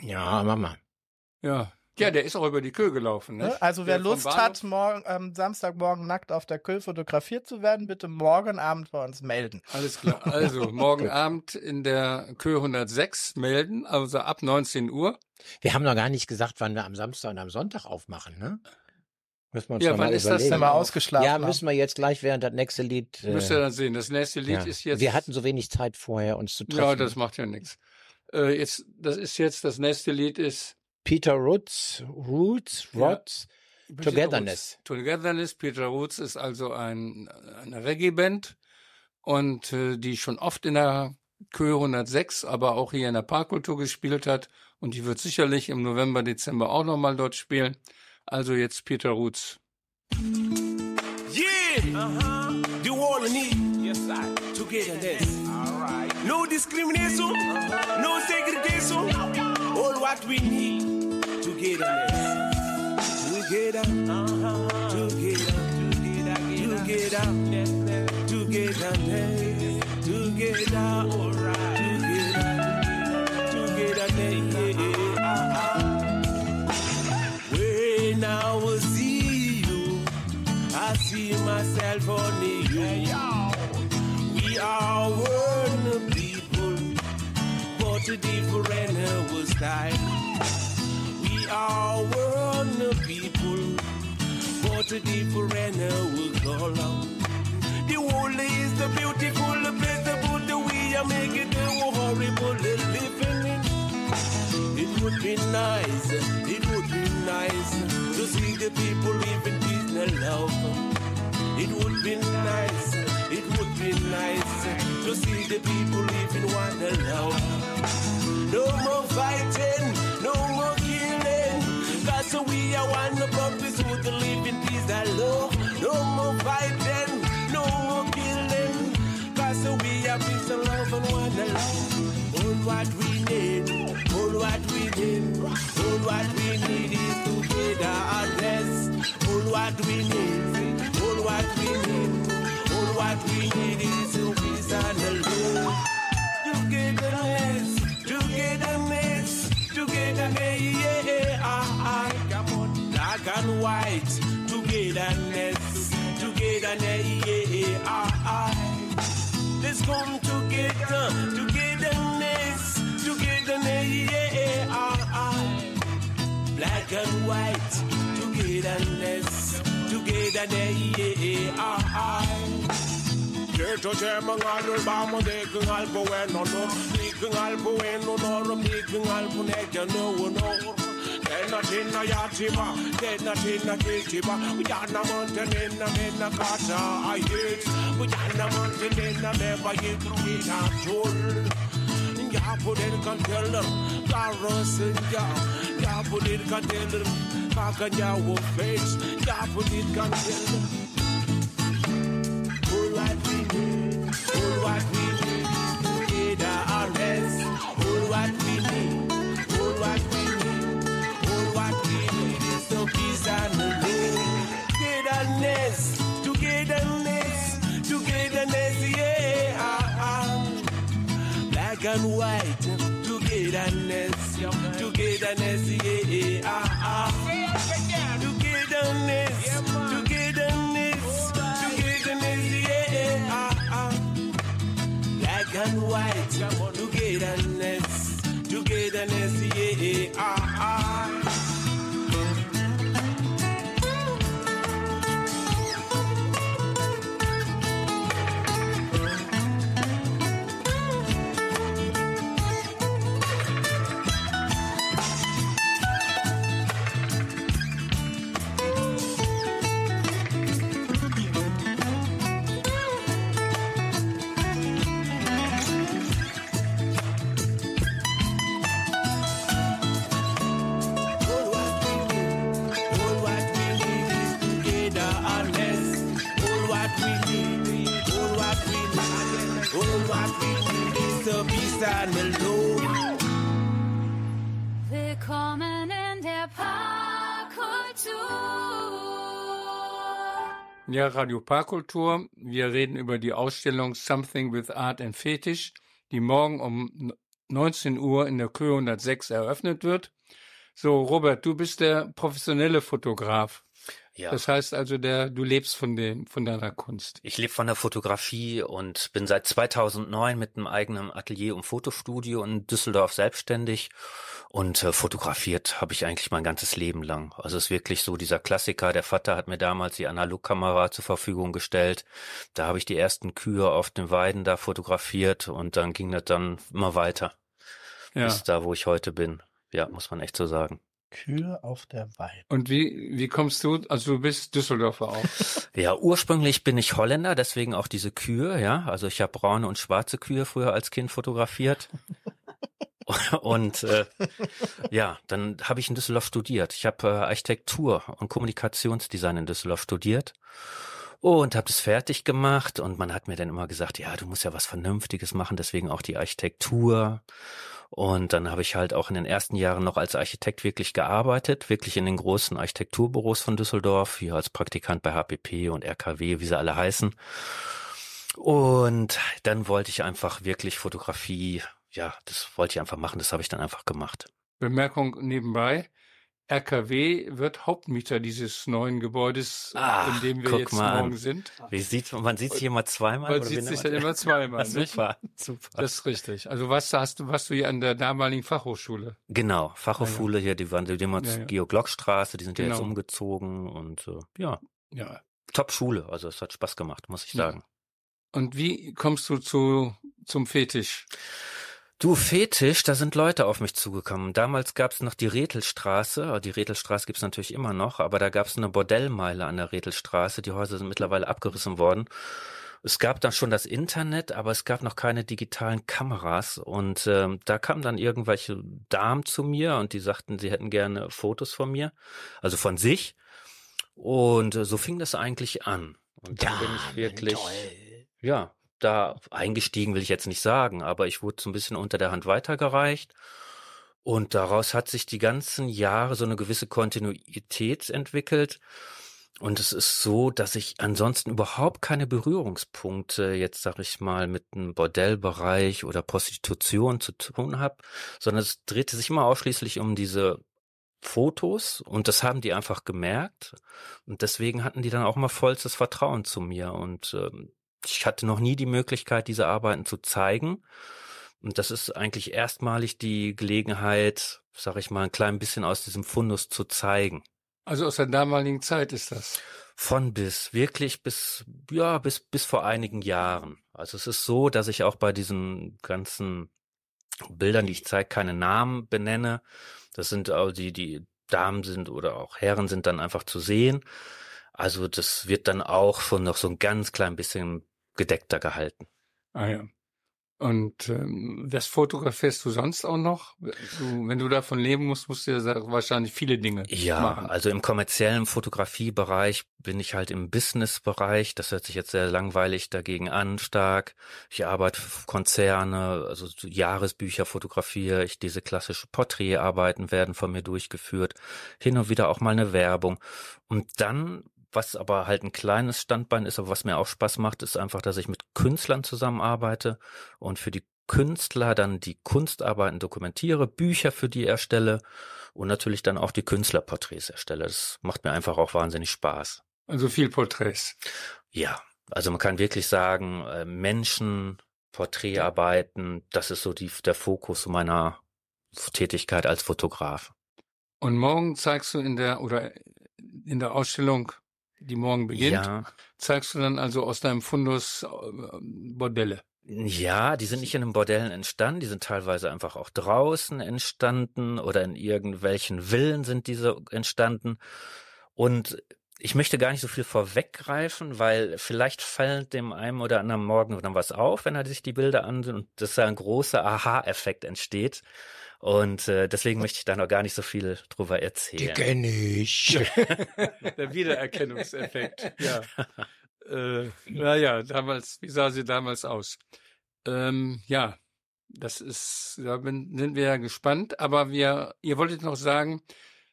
Ja, Mama. ja, Ja, der ist auch über die Kö gelaufen. Ne? Ne? Also wer Der Lust hat, morgen, ähm, Samstagmorgen nackt auf der Kö fotografiert zu werden, bitte morgen Abend bei uns melden. Alles klar. Also morgen <laughs> Abend in der Kö 106 melden, also ab 19 Uhr. Wir haben noch gar nicht gesagt, wann wir am Samstag und am Sonntag aufmachen, ne? Müssen wir uns Ja, wann mal ist das überlegen. denn? Wenn wir ausgeschlafen Ja, müssen wir jetzt gleich während das nächste Lied. äh, Müsst ihr dann sehen. Das nächste Lied ja. ist jetzt. Wir hatten so wenig Zeit vorher, uns zu treffen. Ja, das macht ja nichts. Äh, jetzt, das ist jetzt, das nächste Lied ist Peter Roots, Roots, Ja. Rods, Togetherness. Togetherness. Peter Roots ist also ein, eine Reggae-Band und äh, die schon oft in der Kö 106, aber auch hier in der Parkkultur gespielt hat und die wird sicherlich im November, Dezember auch nochmal dort spielen. Also jetzt Peter Roots. Yeah, uh-huh. the world need yes, I. togetherness. All right. No discrimination, no segregation. All what we need, Together, together, together, together. Together. Together, togetherness. Yeah, uh-uh. When I was you, I see myself on you. We are one people, but different style. We are one people, but different uh, color. The world is the beautiful place, but the way I make it horrible living in. It would be nice, it would be nice to see the people living in peace and love. It would be nice, it would be nice to see the people live in one love. No more fighting, no more killing. Cause we are one purpose with the live in peace and love. No more fighting, no more killing. Cause we are peace and love and one love. All what we need, all what we need, all what we need is togetherness. All what we need, all what we need, all what we need is peace and love. Togetherness, togetherness, white, togetherness, togetherness, yeah, ah, ah. Let's come together, togetherness, togetherness, yeah, ah, ah. Black and white, togetherness, togetherness, yeah, ah, ah. Certo c'è mangiare il bamo de che al bueno no di che al bueno no di che al bonecchio no no Dead not in a Yatima, dead not in a Kitiba. We are no mountain in a Mena Casa, I hate. We are no mountain in a Beba Yitruvina Jol. Yapudin can tell them, Carrosin Ya, Yapudin can tell Kakanya will face, Yapudin can tell them. All we need, all what we need, need a rest, all what Black and white, togetherness, togetherness, yeah. ah, ah. Togetherness, togetherness, togetherness, yeah. ah, ah. Black and white, togetherness, togetherness, yeah. ah, ah. Ja, Radio Parkkultur. Wir reden über die Ausstellung Something with Art and Fetish, die morgen um 19 Uhr in der Kö 106 eröffnet wird. So, Robert, du bist der professionelle Fotograf. Ja. Das heißt also, der, du lebst von dem, von deiner Kunst. Ich lebe von der Fotografie und bin seit 2009 mit einem eigenen Atelier und Fotostudio in Düsseldorf selbstständig und äh, fotografiert habe ich eigentlich mein ganzes Leben lang. Also es ist wirklich so dieser Klassiker. Der Vater hat mir damals die Analogkamera zur Verfügung gestellt. Da habe ich die ersten Kühe auf den Weiden da fotografiert und dann ging das dann immer weiter Ja. bis da, wo ich heute bin. Ja, muss man echt so sagen. Kühe auf der Weide. Und wie, wie kommst du, also du bist Düsseldorfer auch. <laughs> Ja, ursprünglich bin ich Holländer, deswegen auch diese Kühe, ja. Also ich habe braune und schwarze Kühe früher als Kind fotografiert. <laughs> und äh, ja, dann habe ich in Düsseldorf studiert. Ich habe äh, Architektur und Kommunikationsdesign in Düsseldorf studiert und habe das fertig gemacht und man hat mir dann immer gesagt, ja, du musst ja was Vernünftiges machen, deswegen auch die Architektur. Und dann habe ich halt auch in den ersten Jahren noch als Architekt wirklich gearbeitet, wirklich in den großen Architekturbüros von Düsseldorf, hier als Praktikant bei HPP und RKW, wie sie alle heißen. Und dann wollte ich einfach wirklich Fotografie, ja, das wollte ich einfach machen, das habe ich dann einfach gemacht. Bemerkung nebenbei. RKW wird Hauptmieter dieses neuen Gebäudes, Ah, in dem wir jetzt mal an. morgen sind. Wie sieht, man sieht sich immer zweimal? Man sieht sich dann immer zweimal. <laughs> nicht? Super, super. Das ist richtig. Also was hast du, warst du hier an der damaligen Fachhochschule? Genau, Fachhochschule hier, die waren die waren Ja, ja. Georg-Glock-Straße, die sind ja jetzt Genau. umgezogen und äh, ja, Ja. Top-Schule, also es hat Spaß gemacht, muss ich Ja. sagen. Und wie kommst du zu, zum Fetisch? Du Fetisch, da sind Leute auf mich zugekommen. Damals gab's noch die Rethelstraße, die Rethelstraße gibt's natürlich immer noch, aber da gab's eine Bordellmeile an der Rethelstraße. Die Häuser sind mittlerweile abgerissen worden. Es gab dann schon das Internet, aber es gab noch keine digitalen Kameras. Und ähm, da kamen dann irgendwelche Damen zu mir und die sagten, sie hätten gerne Fotos von mir, also von sich. Und äh, so fing das eigentlich an. Und dann bin ich wirklich, ja, da eingestiegen will ich jetzt nicht sagen, aber ich wurde so ein bisschen unter der Hand weitergereicht. Und daraus hat sich die ganzen Jahre so eine gewisse Kontinuität entwickelt. Und es ist so, dass ich ansonsten überhaupt keine Berührungspunkte jetzt, sag ich mal, mit einem Bordellbereich oder Prostitution zu tun habe, sondern es drehte sich immer ausschließlich um diese Fotos und das haben die einfach gemerkt und deswegen hatten die dann auch mal vollstes Vertrauen zu mir und ähm, ich hatte noch nie die Möglichkeit, diese Arbeiten zu zeigen und das ist eigentlich erstmalig die Gelegenheit, sag ich mal, ein klein bisschen aus diesem Fundus zu zeigen. Also aus der damaligen Zeit ist das. Von bis, wirklich bis, ja, bis, bis vor einigen Jahren. Also es ist so, dass ich auch bei diesen ganzen Bildern, die ich zeige, keine Namen benenne. Das sind auch die, die Damen sind oder auch Herren sind dann einfach zu sehen. Also das wird dann auch schon noch so ein ganz klein bisschen gedeckter gehalten. Ah ja. Und ähm, was fotografierst du sonst auch noch? Du, wenn du davon leben musst, musst du ja wahrscheinlich viele Dinge Ja, machen. also im kommerziellen Fotografiebereich bin ich halt im Businessbereich. Das hört sich jetzt sehr langweilig dagegen an, stark. Ich arbeite für Konzerne, also so Jahresbücher fotografiere ich. Diese klassische Porträtarbeiten werden von mir durchgeführt. Hin und wieder auch mal eine Werbung. Und dann was aber halt ein kleines Standbein ist, aber was mir auch Spaß macht, ist einfach, dass ich mit Künstlern zusammenarbeite und für die Künstler dann die Kunstarbeiten dokumentiere, Bücher für die erstelle und natürlich dann auch die Künstlerporträts erstelle. Das macht mir einfach auch wahnsinnig Spaß. Also viel Porträts. Ja, also man kann wirklich sagen, äh, Menschen, Porträtarbeiten, das ist so die, der Fokus meiner Tätigkeit als Fotograf. Und morgen zeigst du in der oder in der Ausstellung, die morgen beginnt, Ja. zeigst du dann also aus deinem Fundus äh, Bordelle. Ja, die sind nicht in den Bordellen entstanden, die sind teilweise einfach auch draußen entstanden oder in irgendwelchen Villen sind diese entstanden. Und ich möchte gar nicht so viel vorweggreifen, weil vielleicht fällt dem einen oder anderen morgen dann was auf, wenn er sich die Bilder ansieht und dass da ein großer Aha-Effekt entsteht. Und äh, deswegen möchte ich da noch gar nicht so viel drüber Die erzählen. kenne ich. <laughs> Der Wiedererkennungseffekt. ja. Äh, naja, damals, wie sah sie damals aus? Ähm, ja, das ist, da bin, sind wir ja gespannt, aber wir, ihr wolltet noch sagen,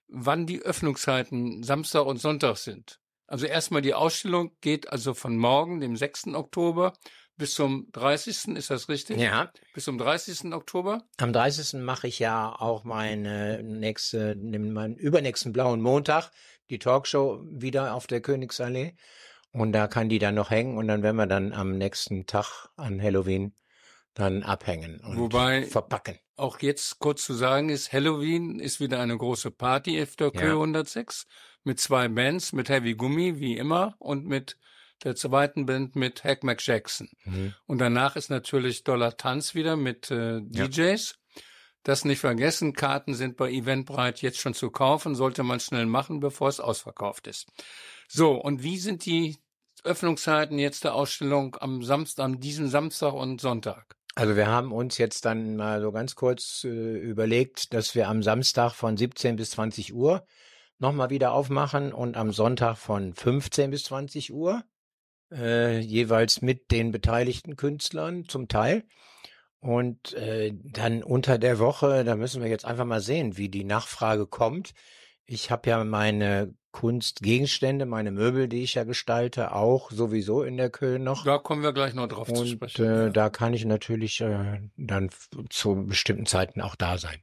wann die Öffnungszeiten Samstag und Sonntag sind. Also erstmal die Ausstellung geht also von morgen, dem 6. Oktober, bis zum 30. Ist das richtig? Ja. Bis zum 30. Oktober? Am 30. mache ich ja auch meine nächste, meinen übernächsten blauen Montag, die Talkshow wieder auf der Königsallee. Und da kann die dann noch hängen und dann werden wir dann am nächsten Tag an Halloween dann abhängen und Wobei verpacken. auch jetzt kurz zu sagen ist, Halloween ist wieder eine große Party auf der Ja. Kö 106 mit zwei Bands, mit Heavy Gummi wie immer und mit der zweiten Band mit Hack Mac Jackson. Mhm. Und danach ist natürlich Dollar Tanz wieder mit äh, Ja. DJs. Das nicht vergessen, Karten sind bei Eventbrite jetzt schon zu kaufen, sollte man schnell machen, bevor es ausverkauft ist. So, und wie sind die Öffnungszeiten jetzt der Ausstellung am Samstag, an diesem Samstag und Sonntag? Also wir haben uns jetzt dann mal so ganz kurz äh, überlegt, dass wir am Samstag von 17 bis 20 Uhr nochmal wieder aufmachen und am Sonntag von 15 bis 20 Uhr, äh, jeweils mit den beteiligten Künstlern zum Teil. Und äh, dann unter der Woche, da müssen wir jetzt einfach mal sehen, wie die Nachfrage kommt. Ich habe ja meine Kunstgegenstände, meine Möbel, die ich ja gestalte, auch sowieso in der Köln noch. Da kommen wir gleich noch drauf zu Und sprechen. äh, da kann ich natürlich äh, dann zu bestimmten Zeiten auch da sein.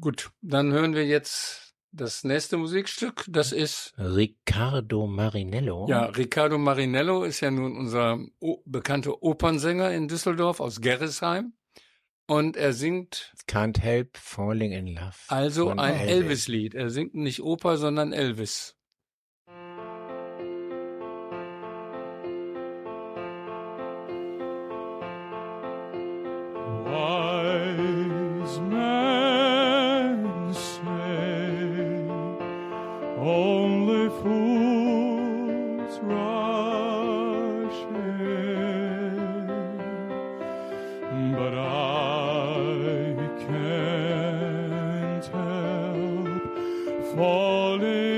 Gut, dann hören wir jetzt das nächste Musikstück. Das ist Riccardo Marinello. ja Riccardo Marinello ist ja nun unser o bekannter Opernsänger in Düsseldorf aus Gerresheim und er singt Can't help falling in love. also ein Elvis. Elvis-Lied. Er singt nicht Oper, sondern Elvis. Falling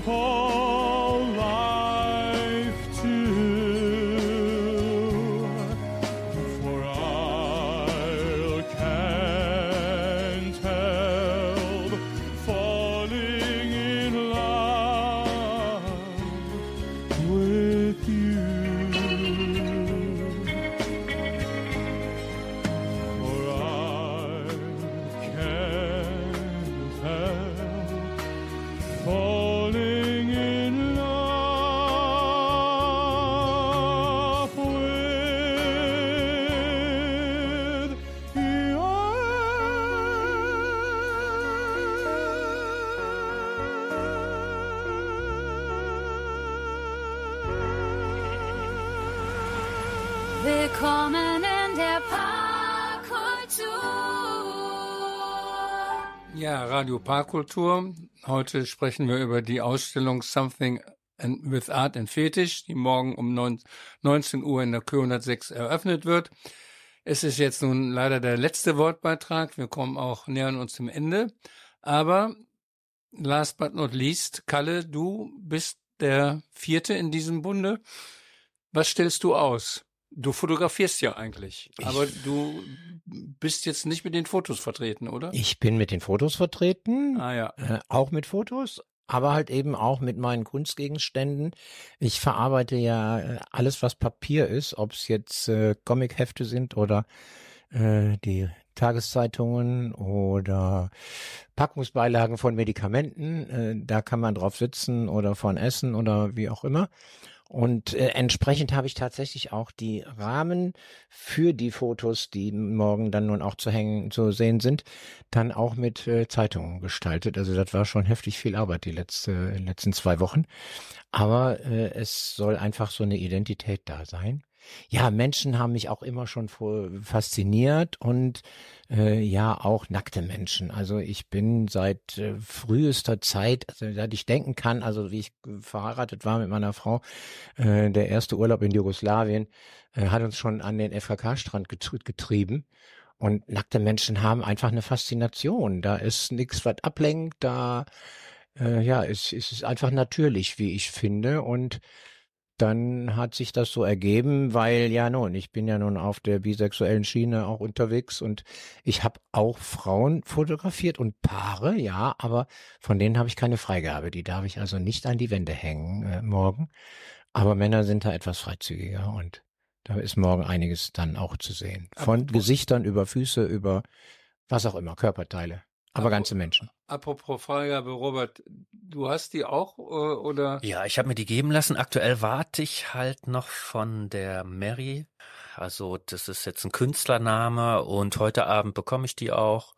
take my Parkkultur. Heute sprechen wir über die Ausstellung Something with Art and Fetisch, die morgen um 9, 19 Uhr in der Kö 106 eröffnet wird. Es ist jetzt nun leider der letzte Wortbeitrag. Wir kommen auch nähern uns dem Ende. Aber last but not least, Kalle, du bist der Vierte in diesem Bunde. Was stellst du aus? Du fotografierst ja eigentlich, aber du bist jetzt nicht mit den Fotos vertreten, oder? Ich bin mit den Fotos vertreten, Ah ja. äh, auch mit Fotos, aber halt eben auch mit meinen Kunstgegenständen. Ich verarbeite ja äh, alles, was Papier ist, ob es jetzt äh, Comichefte sind oder äh, die Tageszeitungen oder Packungsbeilagen von Medikamenten. Äh, da kann man drauf sitzen oder von Essen oder wie auch immer. Und äh, entsprechend habe ich tatsächlich auch die Rahmen für die Fotos, die morgen dann nun auch zu hängen, zu sehen sind, dann auch mit äh, Zeitungen gestaltet. Also das war schon heftig viel Arbeit die letzte, letzten zwei Wochen. Aber äh, es soll einfach so eine Identität da sein. Ja, Menschen haben mich auch immer schon fasziniert und äh, ja, auch nackte Menschen. Also ich bin seit äh, frühester Zeit, also seit ich denken kann, also wie ich verheiratet war mit meiner Frau, äh, der erste Urlaub in Jugoslawien äh, hat uns schon an den FKK-Strand getr getrieben. Und nackte Menschen haben einfach eine Faszination. Da ist nichts, was ablenkt, da äh, ja, es, es ist einfach natürlich, wie ich finde. Und dann hat sich das so ergeben, weil ja nun, ich bin ja nun auf der bisexuellen Schiene auch unterwegs und ich habe auch Frauen fotografiert und Paare, ja, aber von denen habe ich keine Freigabe. Die darf ich also nicht an die Wände hängen äh, morgen. Aber Männer sind da etwas freizügiger und da ist morgen einiges dann auch zu sehen. Von Gesichtern über Füße, über was auch immer, Körperteile. Aber ganze Menschen. Apropos Freigabe, Robert, du hast die auch äh, oder? Ja, ich habe mir die geben lassen. Aktuell warte ich halt noch von der Mary. Also das ist jetzt ein Künstlername und heute Abend bekomme ich die auch.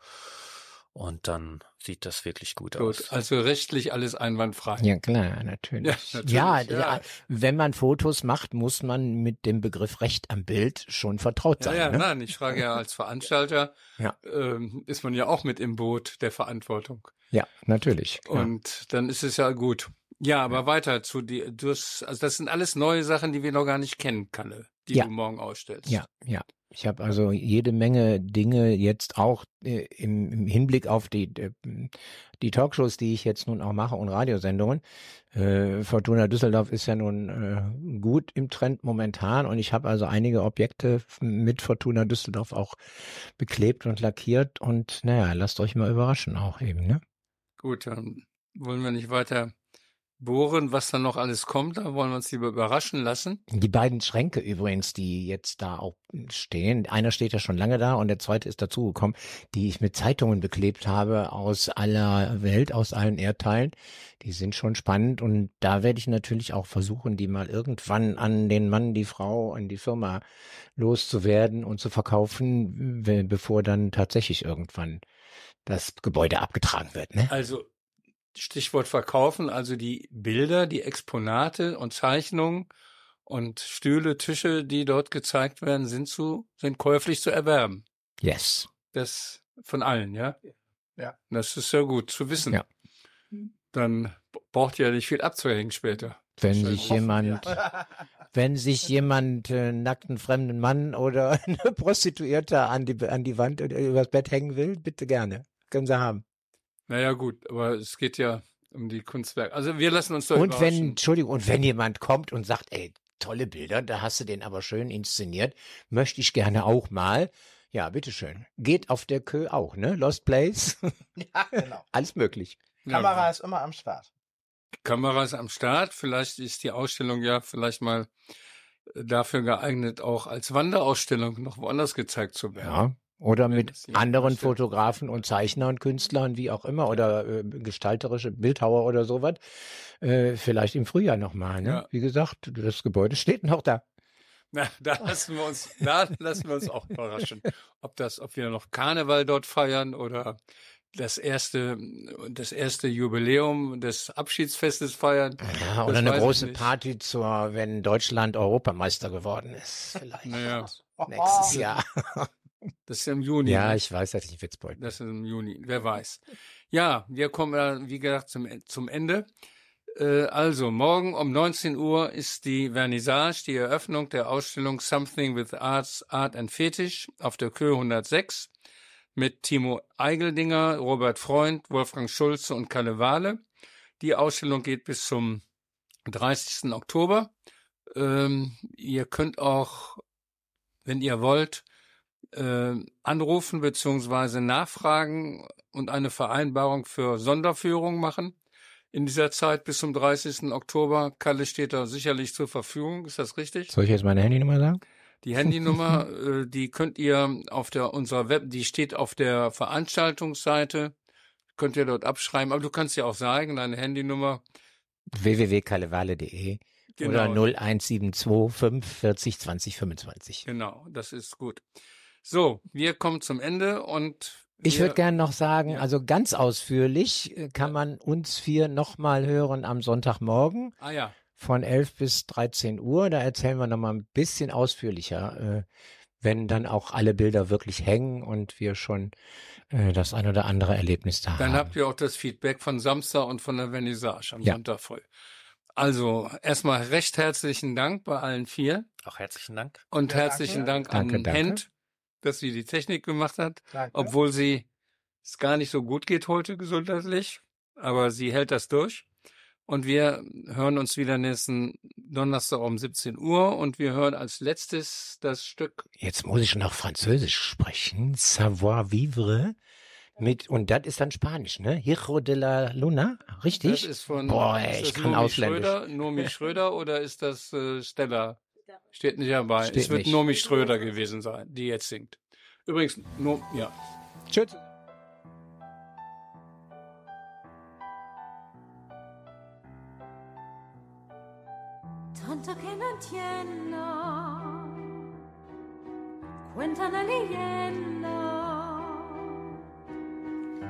Und dann sieht das wirklich gut, Gut, aus. also rechtlich alles einwandfrei. Ja, klar, natürlich. Ja, natürlich, ja, ja. ja, wenn man Fotos macht, muss man mit dem Begriff Recht am Bild schon vertraut Ja, sein. ja, ne? nein, ich frage ja als Veranstalter, Ja. ähm, ist man ja auch mit im Boot der Verantwortung. ja natürlich. klar. Und dann ist es ja gut. Ja, aber weiter zu dir. Du hast, also das sind alles neue Sachen, die wir noch gar nicht kennen, Kalle, die Ja. du morgen ausstellst. Ja, ja. Ich habe also jede Menge Dinge jetzt auch äh, im, im Hinblick auf die, äh, die Talkshows, die ich jetzt nun auch mache und Radiosendungen. Äh, Fortuna Düsseldorf ist ja nun äh, gut im Trend momentan und ich habe also einige Objekte mit Fortuna Düsseldorf auch beklebt und lackiert und naja, lasst euch mal überraschen auch eben, ne? Gut, dann wollen wir nicht weiter bohren, was da noch alles kommt. Da wollen wir uns lieber überraschen lassen. Die beiden Schränke übrigens, die jetzt da auch stehen, einer steht ja schon lange da und der zweite ist dazugekommen, die ich mit Zeitungen beklebt habe aus aller Welt, aus allen Erdteilen. Die sind schon spannend und da werde ich natürlich auch versuchen, die mal irgendwann an den Mann, die Frau, an die Firma loszuwerden und zu verkaufen, bevor dann tatsächlich irgendwann das Gebäude abgetragen wird. Ne? Also Stichwort verkaufen, also die Bilder, die Exponate und Zeichnungen und Stühle, Tische, die dort gezeigt werden, sind zu, sind käuflich zu erwerben. Yes. Das von allen, ja? Ja. Das ist sehr gut zu wissen. Ja. Dann braucht ihr ja nicht viel abzuhängen später. Wenn Schön sich hoffen, jemand, <laughs> wenn sich jemand äh, nackten fremden Mann oder <laughs> eine Prostituierte an die an die Wand oder übers Bett hängen will, bitte gerne, können sie haben. Naja, gut, aber es geht ja um die Kunstwerke. Also wir lassen uns da Und wenn. Entschuldigung, und wenn jemand kommt und sagt, ey, tolle Bilder, da hast du den aber schön inszeniert, möchte ich gerne auch mal. Ja, bitteschön. Geht auf der Kö auch, ne? Lost Place, <laughs> <laughs> Ja, genau. alles möglich. Kamera ist immer am Start. Kamera ist am Start. Vielleicht ist die Ausstellung ja vielleicht mal dafür geeignet, auch als Wanderausstellung noch woanders gezeigt zu werden. Ja. Oder mit anderen. Fotografen und Zeichnern, Künstlern, wie auch immer, oder äh, gestalterische Bildhauer oder sowas. Äh, vielleicht im Frühjahr nochmal. Ne? Ja. Wie gesagt, das Gebäude steht noch da. Na, da lassen wir uns, da lassen wir uns auch überraschen, ob das, ob wir noch Karneval dort feiern oder das erste, das erste Jubiläum des Abschiedsfestes feiern. Ja, Das oder eine große. Party zur, wenn Deutschland Europameister geworden ist. Vielleicht Naja. nächstes Jahr. Das ist im Juni. Ja, ne? ich weiß, dass ich in Witzbold bin. Das ist im Juni, wer weiß. Ja, wir kommen, ja, wie gesagt, zum, zum Ende. Äh, also, morgen um 19 Uhr ist die Vernissage, die Eröffnung der Ausstellung Something with Arts, Art and Fetish auf der Kö 106 mit Timo Eigeldinger, Robert Freund, Wolfgang Schulze und Kalle Wahle. Die Ausstellung geht bis zum 30. Oktober. Ähm, ihr könnt auch, wenn ihr wollt, äh, anrufen beziehungsweise nachfragen und eine Vereinbarung für Sonderführung machen. In dieser Zeit bis zum 30. Oktober. Kalle steht da sicherlich zur Verfügung. Ist das richtig? Soll ich jetzt meine Handynummer sagen? Die Handynummer, <laughs> äh, die könnt ihr auf der unserer Web, die steht auf der Veranstaltungsseite. Könnt ihr dort abschreiben. Aber du kannst ja auch sagen, deine Handynummer. www.kallewale.de Genau. oder 0172 45 20 25. Genau, das ist gut. So, wir kommen zum Ende und Ich würde gerne noch sagen, Ja. also ganz ausführlich äh, kann man uns vier nochmal hören am Sonntagmorgen Ah ja, von 11 bis 13 Uhr. Da erzählen wir nochmal ein bisschen ausführlicher, äh, wenn dann auch alle Bilder wirklich hängen und wir schon äh, das ein oder andere Erlebnis da dann haben. habt ihr auch das Feedback von Samstag und von der Vernissage am Ja. Sonntag früh. Also erstmal recht herzlichen Dank bei allen vier Auch herzlichen Dank. und Ja, herzlichen danke. Dank an Danke, danke. Hent, dass sie die Technik gemacht hat. Danke. obwohl sie es gar nicht so gut geht heute gesundheitlich, aber sie hält das durch. Und wir hören uns wieder nächsten Donnerstag um 17 Uhr und wir hören als letztes das Stück. Jetzt muss ich noch Französisch sprechen. Savoir vivre. Mit, und das ist dann Spanisch, ne? Hijo de la Luna, richtig? Das ist von Boah, ist ey, das ich kann Nomi Ausländisch. Schröder, Nomi Schröder oder ist das äh, Stella? Steht nicht dabei. Steht es wird nicht. Nomi Schröder gewesen sein, die jetzt singt. Übrigens, no, ja. Tschüss. Tanto che non tienda, cuenta la leyenda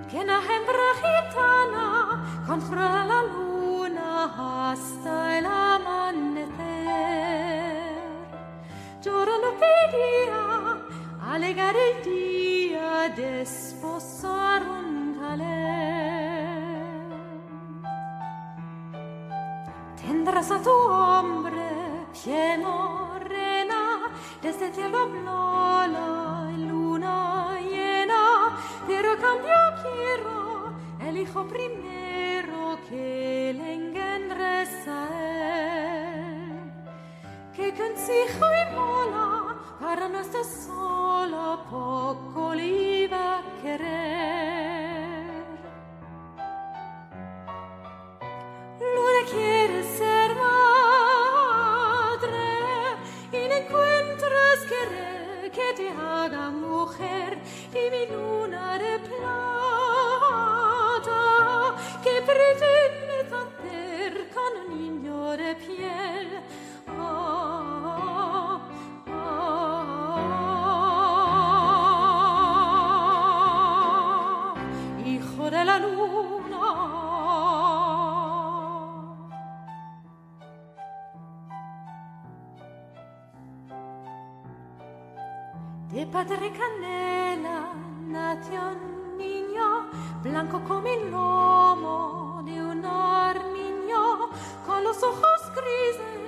que una hembra gitana contra la luna hasta el amanecer. giorno che dia allegare il dia de sposar un calè tendras a tu ombre pieno rena desde cielo blola luna llena pero cambio quiero elijo primero que le engendres che canzico immola per nostra sola poccoli vaccherer. Luna chiede ser madre in encuentros querer che te haga mujer y mi luna de plata che pretende cantar con un niño de piel Oh, de la padre cannella nati un niño, blanco come il lomo di un arminio, con los ojos grises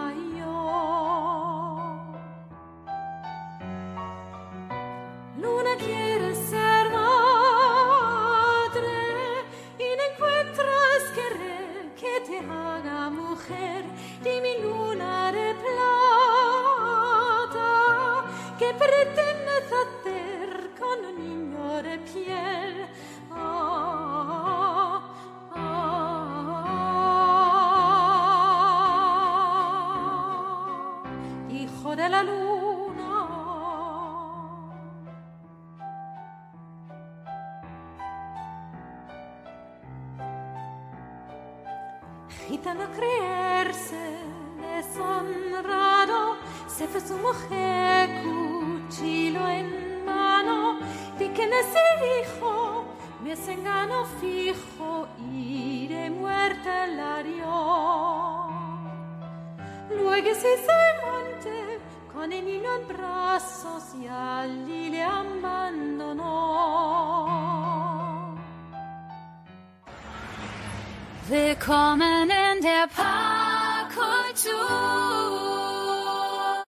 Ah, ah, ah. Hijo de la luz. Gitano creerse deshonrado, se fue su mujer cuchillo en di que quien es hijo, mi es engano fijo y de muerte la dio. Luego se hizo el monte con el niño en brazos y allí le abandonó. Willkommen in der Parkkultur.